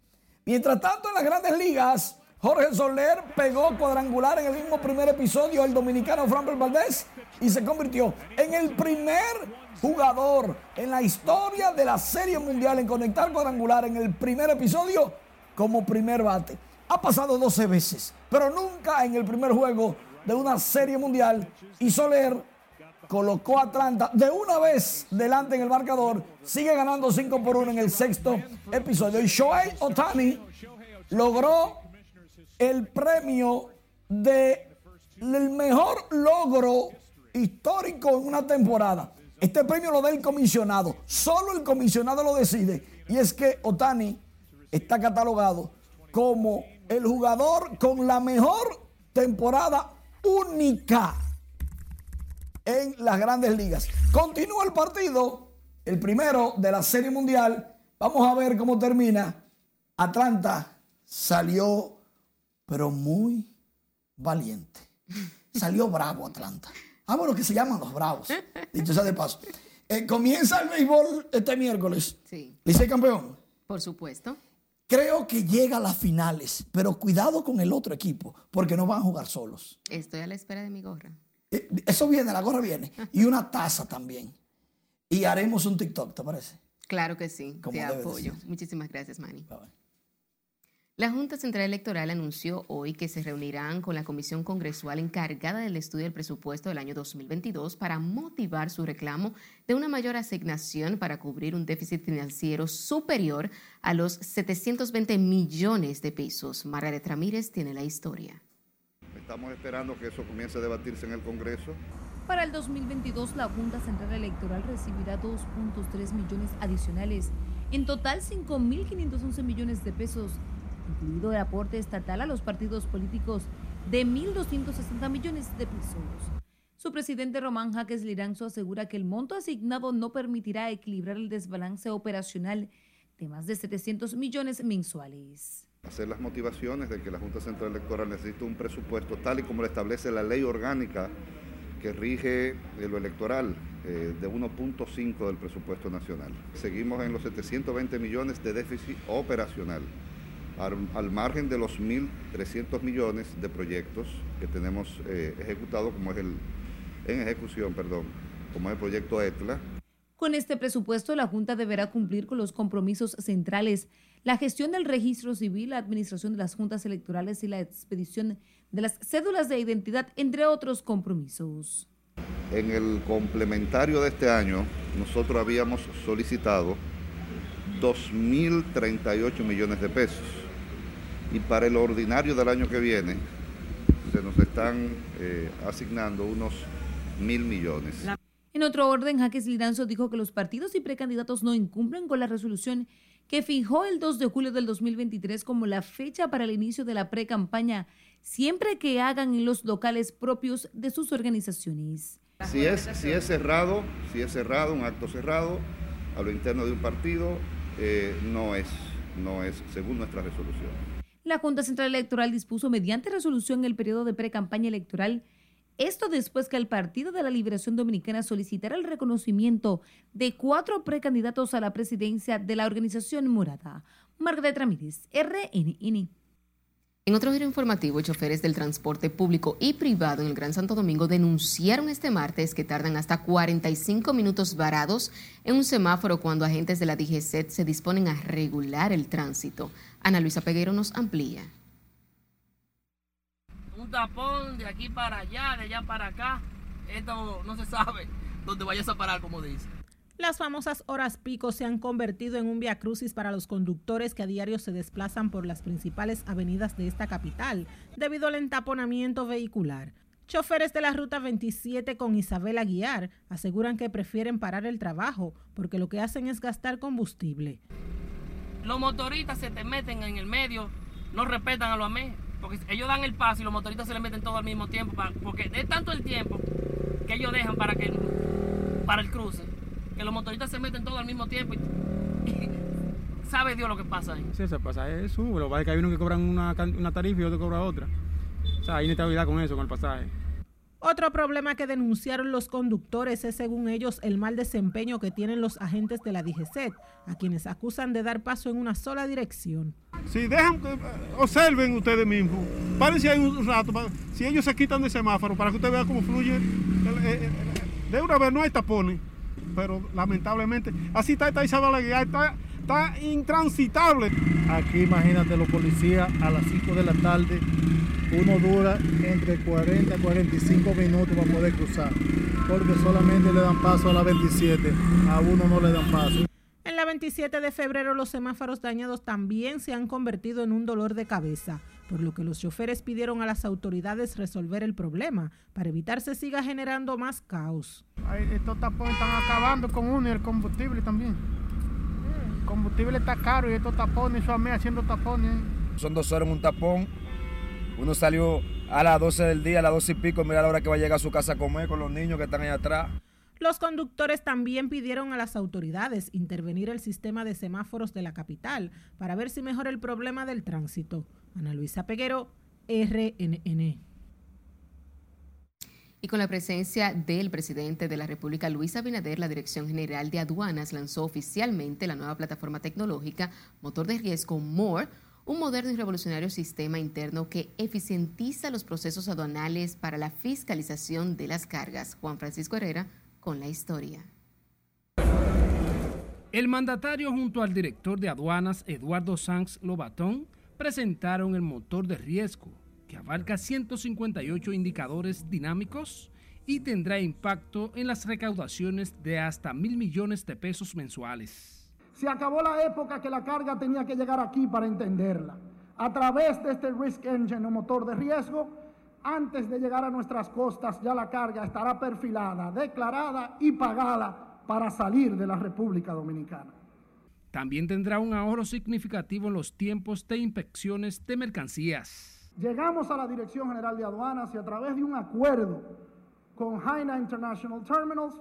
Mientras tanto, en las grandes ligas, Jorge Soler pegó cuadrangular en el mismo primer episodio el dominicano Framber Valdés y se convirtió en el primer jugador en la historia de la Serie Mundial en conectar cuadrangular en el primer episodio como primer bate. Ha pasado 12 veces, pero nunca en el primer juego de una Serie Mundial y Soler colocó a Atlanta de una vez delante en el marcador, sigue ganando 5 por 1 en el sexto episodio. Y Shohei Otani logró el premio de el mejor logro histórico en una temporada. Este premio lo da el comisionado. Solo el comisionado lo decide. Y es que Otani está catalogado como el jugador con la mejor temporada única en las grandes ligas. Continúa el partido, el primero de la Serie Mundial. Vamos a ver cómo termina. Atlanta salió, pero muy valiente. Salió bravo Atlanta. Ah, bueno, que se llaman los bravos. Dicho sea de paso. Eh, comienza el béisbol este miércoles. Sí. ¿Licey campeón?
Por supuesto.
Creo que llega a las finales, pero cuidado con el otro equipo, porque no van a jugar solos.
Estoy a la espera de mi gorra.
Eh, eso viene, la gorra viene. Y una taza también. Y haremos un TikTok, ¿te parece?
Claro que sí, te apoyo. Muchísimas gracias, Manny. La Junta Central Electoral anunció hoy que se reunirán con la Comisión Congresual encargada del estudio del presupuesto del año 2022 para motivar su reclamo de una mayor asignación para cubrir un déficit financiero superior a los 720 millones de pesos. Margaret Ramírez tiene la historia.
Estamos esperando que eso comience a debatirse en el Congreso.
Para el 2022, la Junta Central Electoral recibirá 2.3 millones adicionales. En total, 5.511 millones de pesos incluido el aporte estatal a los partidos políticos de 1.260 millones de pesos. Su presidente Román Jaques Liranzo asegura que el monto asignado no permitirá equilibrar el desbalance operacional de más de 700 millones mensuales.
Hacer las motivaciones de que la Junta Central Electoral necesita un presupuesto tal y como lo establece la ley orgánica que rige lo electoral eh, de 1.5 del presupuesto nacional. Seguimos en los 720 millones de déficit operacional al, margen de los 1.300 millones de proyectos que tenemos eh, ejecutados, como es el, en ejecución, perdón, como es el proyecto ETLA.
Con este presupuesto, la Junta deberá cumplir con los compromisos centrales, la gestión del registro civil, la administración de las juntas electorales y la expedición de las cédulas de identidad, entre otros compromisos.
En el complementario de este año, nosotros habíamos solicitado 2.038 millones de pesos y para el ordinario del año que viene se nos están eh, asignando unos mil millones.
En otro orden, Jaques Liranzo dijo que los partidos y precandidatos no incumplen con la resolución que fijó el 2 de julio del 2023 como la fecha para el inicio de la pre-campaña, siempre que hagan en los locales propios de sus organizaciones.
Si es, si es cerrado, si es cerrado, un acto cerrado, a lo interno de un partido, eh, no, es, no es según nuestra resolución.
La Junta Central Electoral dispuso mediante resolución el periodo de pre-campaña electoral esto después que el Partido de la Liberación Dominicana solicitara el reconocimiento de cuatro precandidatos a la presidencia de la organización morada. Margaret Ramírez, RNN.
En otro giro informativo, choferes del transporte público y privado en el Gran Santo Domingo denunciaron este martes que tardan hasta 45 minutos varados en un semáforo cuando agentes de la DGCET se disponen a regular el tránsito. Ana Luisa Peguero nos amplía
tapón de aquí para allá, de allá para acá. Esto no se sabe dónde vayas a parar, como dice.
Las famosas horas pico se han convertido en un viacrucis para los conductores que a diario se desplazan por las principales avenidas de esta capital debido al entaponamiento vehicular. Choferes de la ruta 27 con Isabel Aguiar aseguran que prefieren parar el trabajo porque lo que hacen es gastar combustible.
Los motoristas se te meten en el medio, no respetan a los amén porque ellos dan el paso y los motoristas se le meten todo al mismo tiempo, porque es tanto el tiempo que ellos dejan para que para el cruce, que los motoristas se meten todo al mismo tiempo y, [laughs] sabe Dios lo que pasa ahí.
Sí, se pasa eso, lo que que hay uno que cobran una, una tarifa y otro cobra otra. O sea, hay inestabilidad con eso, con el pasaje.
Otro problema que denunciaron los conductores es, según ellos, el mal desempeño que tienen los agentes de la DGCET, a quienes acusan de dar paso en una sola dirección.
Si dejan, eh, observen ustedes mismos, párense ahí un rato, si ellos se quitan de semáforo, para que usted vea cómo fluye. De una vez no hay tapones, pero lamentablemente, así está esta Isabel está, está intransitable.
Aquí imagínate los policías a las 5 de la tarde uno dura entre 40 y 45 minutos para poder cruzar, porque solamente le dan paso a la 27, a uno no le dan paso.
En la 27 de febrero los semáforos dañados también se han convertido en un dolor de cabeza, por lo que los choferes pidieron a las autoridades resolver el problema para evitar se siga generando más caos.
estos tapones están acabando con uno y el combustible también. El combustible está caro y estos tapones, eso a mí haciendo tapones.
Son dos horas en un tapón uno salió a las 12 del día, a las 12 y pico, mira la hora que va a llegar a su casa a comer con los niños que están ahí atrás.
Los conductores también pidieron a las autoridades intervenir el sistema de semáforos de la capital para ver si mejora el problema del tránsito. Ana Luisa Peguero, RNN.
Y con la presencia del presidente de la República, Luis Abinader, la Dirección General de Aduanas lanzó oficialmente la nueva plataforma tecnológica Motor de Riesgo MORE un moderno y revolucionario sistema interno que eficientiza los procesos aduanales para la fiscalización de las cargas. Juan Francisco Herrera con la historia.
El mandatario junto al director de aduanas Eduardo Sanz Lobatón presentaron el motor de riesgo que abarca 158 indicadores dinámicos y tendrá impacto en las recaudaciones de hasta mil millones de pesos mensuales.
Se acabó la época que la carga tenía que llegar aquí para entenderla. A través de este Risk Engine o motor de riesgo, antes de llegar a nuestras costas ya la carga estará perfilada, declarada y pagada para salir de la República Dominicana.
También tendrá un ahorro significativo en los tiempos de inspecciones de mercancías.
Llegamos a la Dirección General de Aduanas y a través de un acuerdo con Jaina International Terminals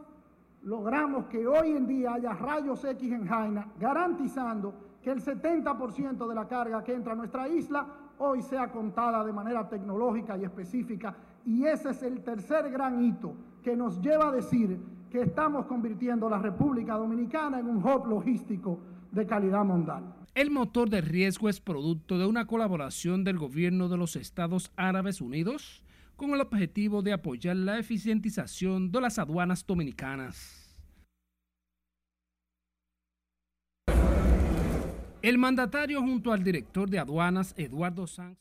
logramos que hoy en día haya rayos X en Jaina, garantizando que el 70% de la carga que entra a nuestra isla hoy sea contada de manera tecnológica y específica. Y ese es el tercer gran hito que nos lleva a decir que estamos convirtiendo la República Dominicana en un hub logístico de calidad mundial.
El motor de riesgo es producto de una colaboración del gobierno de los Estados Árabes Unidos, con el objetivo de apoyar la eficientización de las aduanas dominicanas. El mandatario junto al director de aduanas, Eduardo Sanz,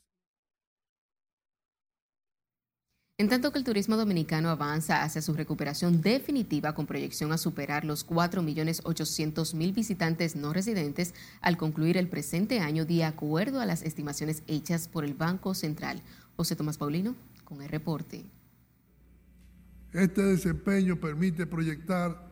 En tanto que el turismo dominicano avanza hacia su recuperación definitiva con proyección a superar los 4.800.000 visitantes no residentes al concluir el presente año de acuerdo a las estimaciones hechas por el Banco Central. José Tomás Paulino con el reporte.
Este desempeño permite proyectar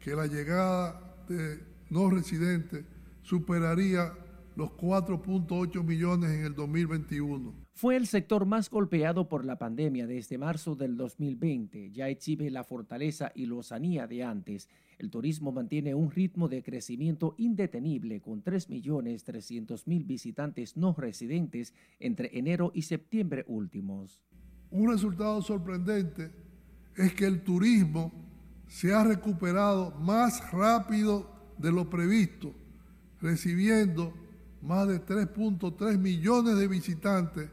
que la llegada de no residentes superaría los 4.8 millones en el 2021.
Fue el sector más golpeado por la pandemia desde marzo del 2020. Ya exhibe la fortaleza y lozanía de antes. El turismo mantiene un ritmo de crecimiento indetenible con 3.300.000 visitantes no residentes entre enero y septiembre últimos.
Un resultado sorprendente es que el turismo se ha recuperado más rápido de lo previsto, recibiendo más de 3.3 millones de visitantes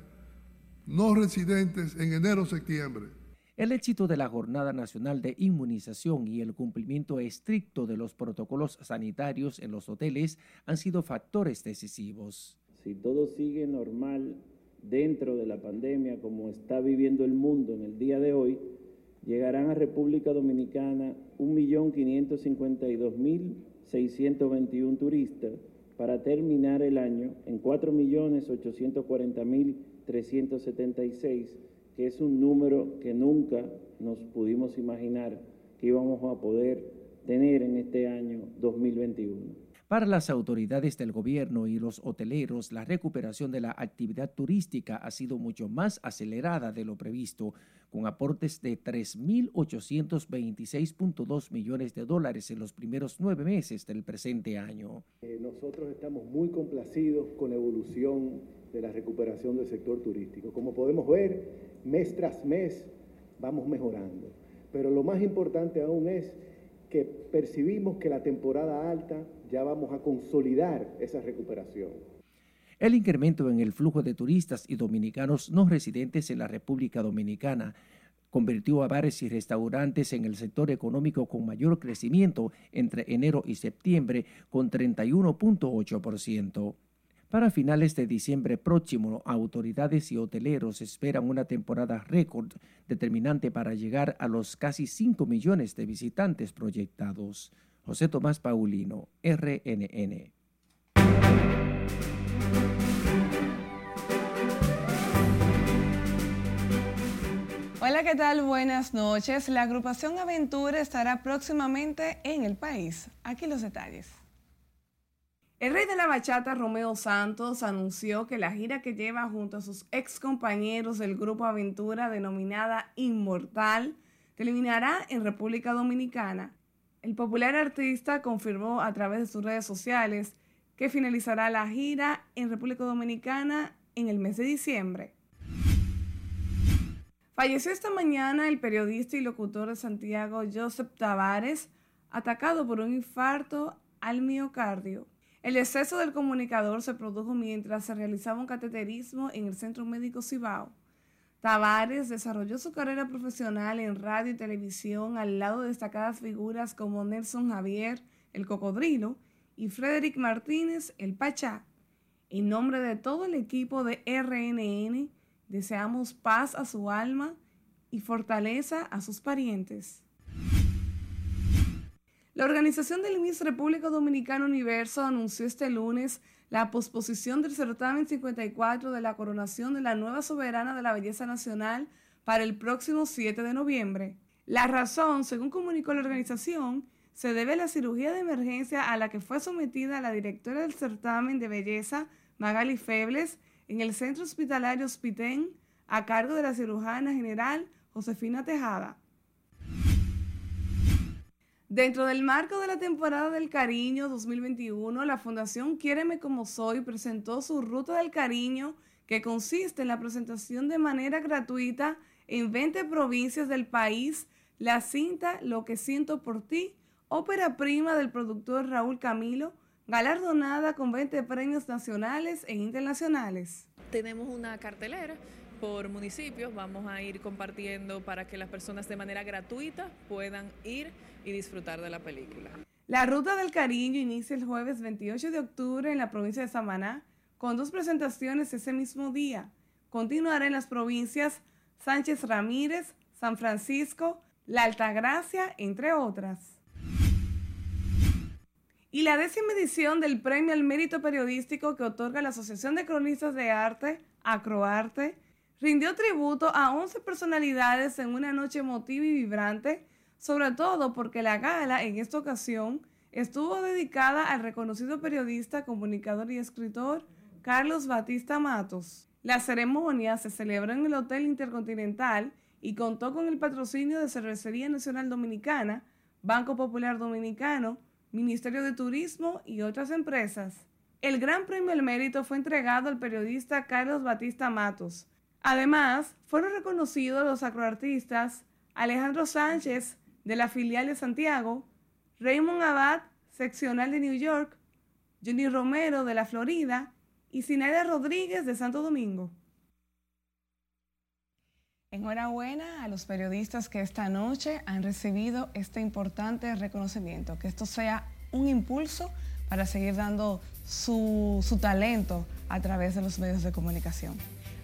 no residentes en enero-septiembre.
El éxito de la Jornada Nacional de Inmunización y el cumplimiento estricto de los protocolos sanitarios en los hoteles han sido factores decisivos.
Si todo sigue normal dentro de la pandemia como está viviendo el mundo en el día de hoy, llegarán a República Dominicana 1.552.621 turistas para terminar el año en 4.840.376, que es un número que nunca nos pudimos imaginar que íbamos a poder tener en este año 2021.
Para las autoridades del gobierno y los hoteleros, la recuperación de la actividad turística ha sido mucho más acelerada de lo previsto, con aportes de 3.826.2 millones de dólares en los primeros nueve meses del presente año.
Eh, nosotros estamos muy complacidos con la evolución de la recuperación del sector turístico. Como podemos ver, mes tras mes vamos mejorando. Pero lo más importante aún es que percibimos que la temporada alta ya vamos a consolidar esa recuperación.
El incremento en el flujo de turistas y dominicanos no residentes en la República Dominicana convirtió a bares y restaurantes en el sector económico con mayor crecimiento entre enero y septiembre con 31.8%. Para finales de diciembre próximo, autoridades y hoteleros esperan una temporada récord determinante para llegar a los casi 5 millones de visitantes proyectados. José Tomás Paulino, RNN.
Hola, ¿qué tal? Buenas noches. La agrupación Aventura estará próximamente en el país. Aquí los detalles. El rey de la bachata, Romeo Santos, anunció que la gira que lleva junto a sus ex compañeros del grupo Aventura, denominada Inmortal, terminará en República Dominicana. El popular artista confirmó a través de sus redes sociales que finalizará la gira en República Dominicana en el mes de diciembre. Falleció esta mañana el periodista y locutor de Santiago, Joseph Tavares, atacado por un infarto al miocardio. El exceso del comunicador se produjo mientras se realizaba un cateterismo en el Centro Médico Cibao. Tavares desarrolló su carrera profesional en radio y televisión al lado de destacadas figuras como Nelson Javier, el Cocodrilo, y Frederick Martínez, el Pachá. En nombre de todo el equipo de RNN, deseamos paz a su alma y fortaleza a sus parientes. La organización del Miss República Dominicana Universo anunció este lunes la posposición del certamen 54 de la coronación de la nueva soberana de la belleza nacional para el próximo 7 de noviembre. La razón, según comunicó la organización, se debe a la cirugía de emergencia a la que fue sometida la directora del certamen de belleza, Magali Febles, en el centro hospitalario Hospitén, a cargo de la cirujana general Josefina Tejada. Dentro del marco de la temporada del cariño 2021, la Fundación Quiéreme como soy presentó su Ruta del Cariño, que consiste en la presentación de manera gratuita en 20 provincias del país la cinta Lo que siento por ti, ópera prima del productor Raúl Camilo, galardonada con 20 premios nacionales e internacionales.
Tenemos una cartelera por municipios, vamos a ir compartiendo para que las personas de manera gratuita puedan ir y disfrutar de la película.
La Ruta del Cariño inicia el jueves 28 de octubre en la provincia de Samaná, con dos presentaciones ese mismo día. Continuará en las provincias Sánchez Ramírez, San Francisco, La Altagracia, entre otras. Y la décima edición del Premio al Mérito Periodístico que otorga la Asociación de Cronistas de Arte, Acroarte, rindió tributo a 11 personalidades en una noche emotiva y vibrante, sobre todo porque la gala en esta ocasión estuvo dedicada al reconocido periodista, comunicador y escritor Carlos Batista Matos. La ceremonia se celebró en el Hotel Intercontinental y contó con el patrocinio de Cervecería Nacional Dominicana, Banco Popular Dominicano, Ministerio de Turismo y otras empresas. El Gran Premio del Mérito fue entregado al periodista Carlos Batista Matos. Además, fueron reconocidos los acroartistas Alejandro Sánchez, de la filial de Santiago, Raymond Abad, seccional de New York, Johnny Romero, de la Florida, y Sinaida Rodríguez, de Santo Domingo. Enhorabuena a los periodistas que esta noche han recibido este importante reconocimiento. Que esto sea un impulso para seguir dando su, su talento a través de los medios de comunicación.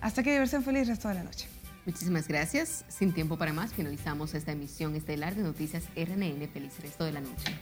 Hasta que diversen feliz resto de la noche.
Muchísimas gracias. Sin tiempo para más, finalizamos esta emisión estelar de Noticias RNN. Feliz resto de la noche.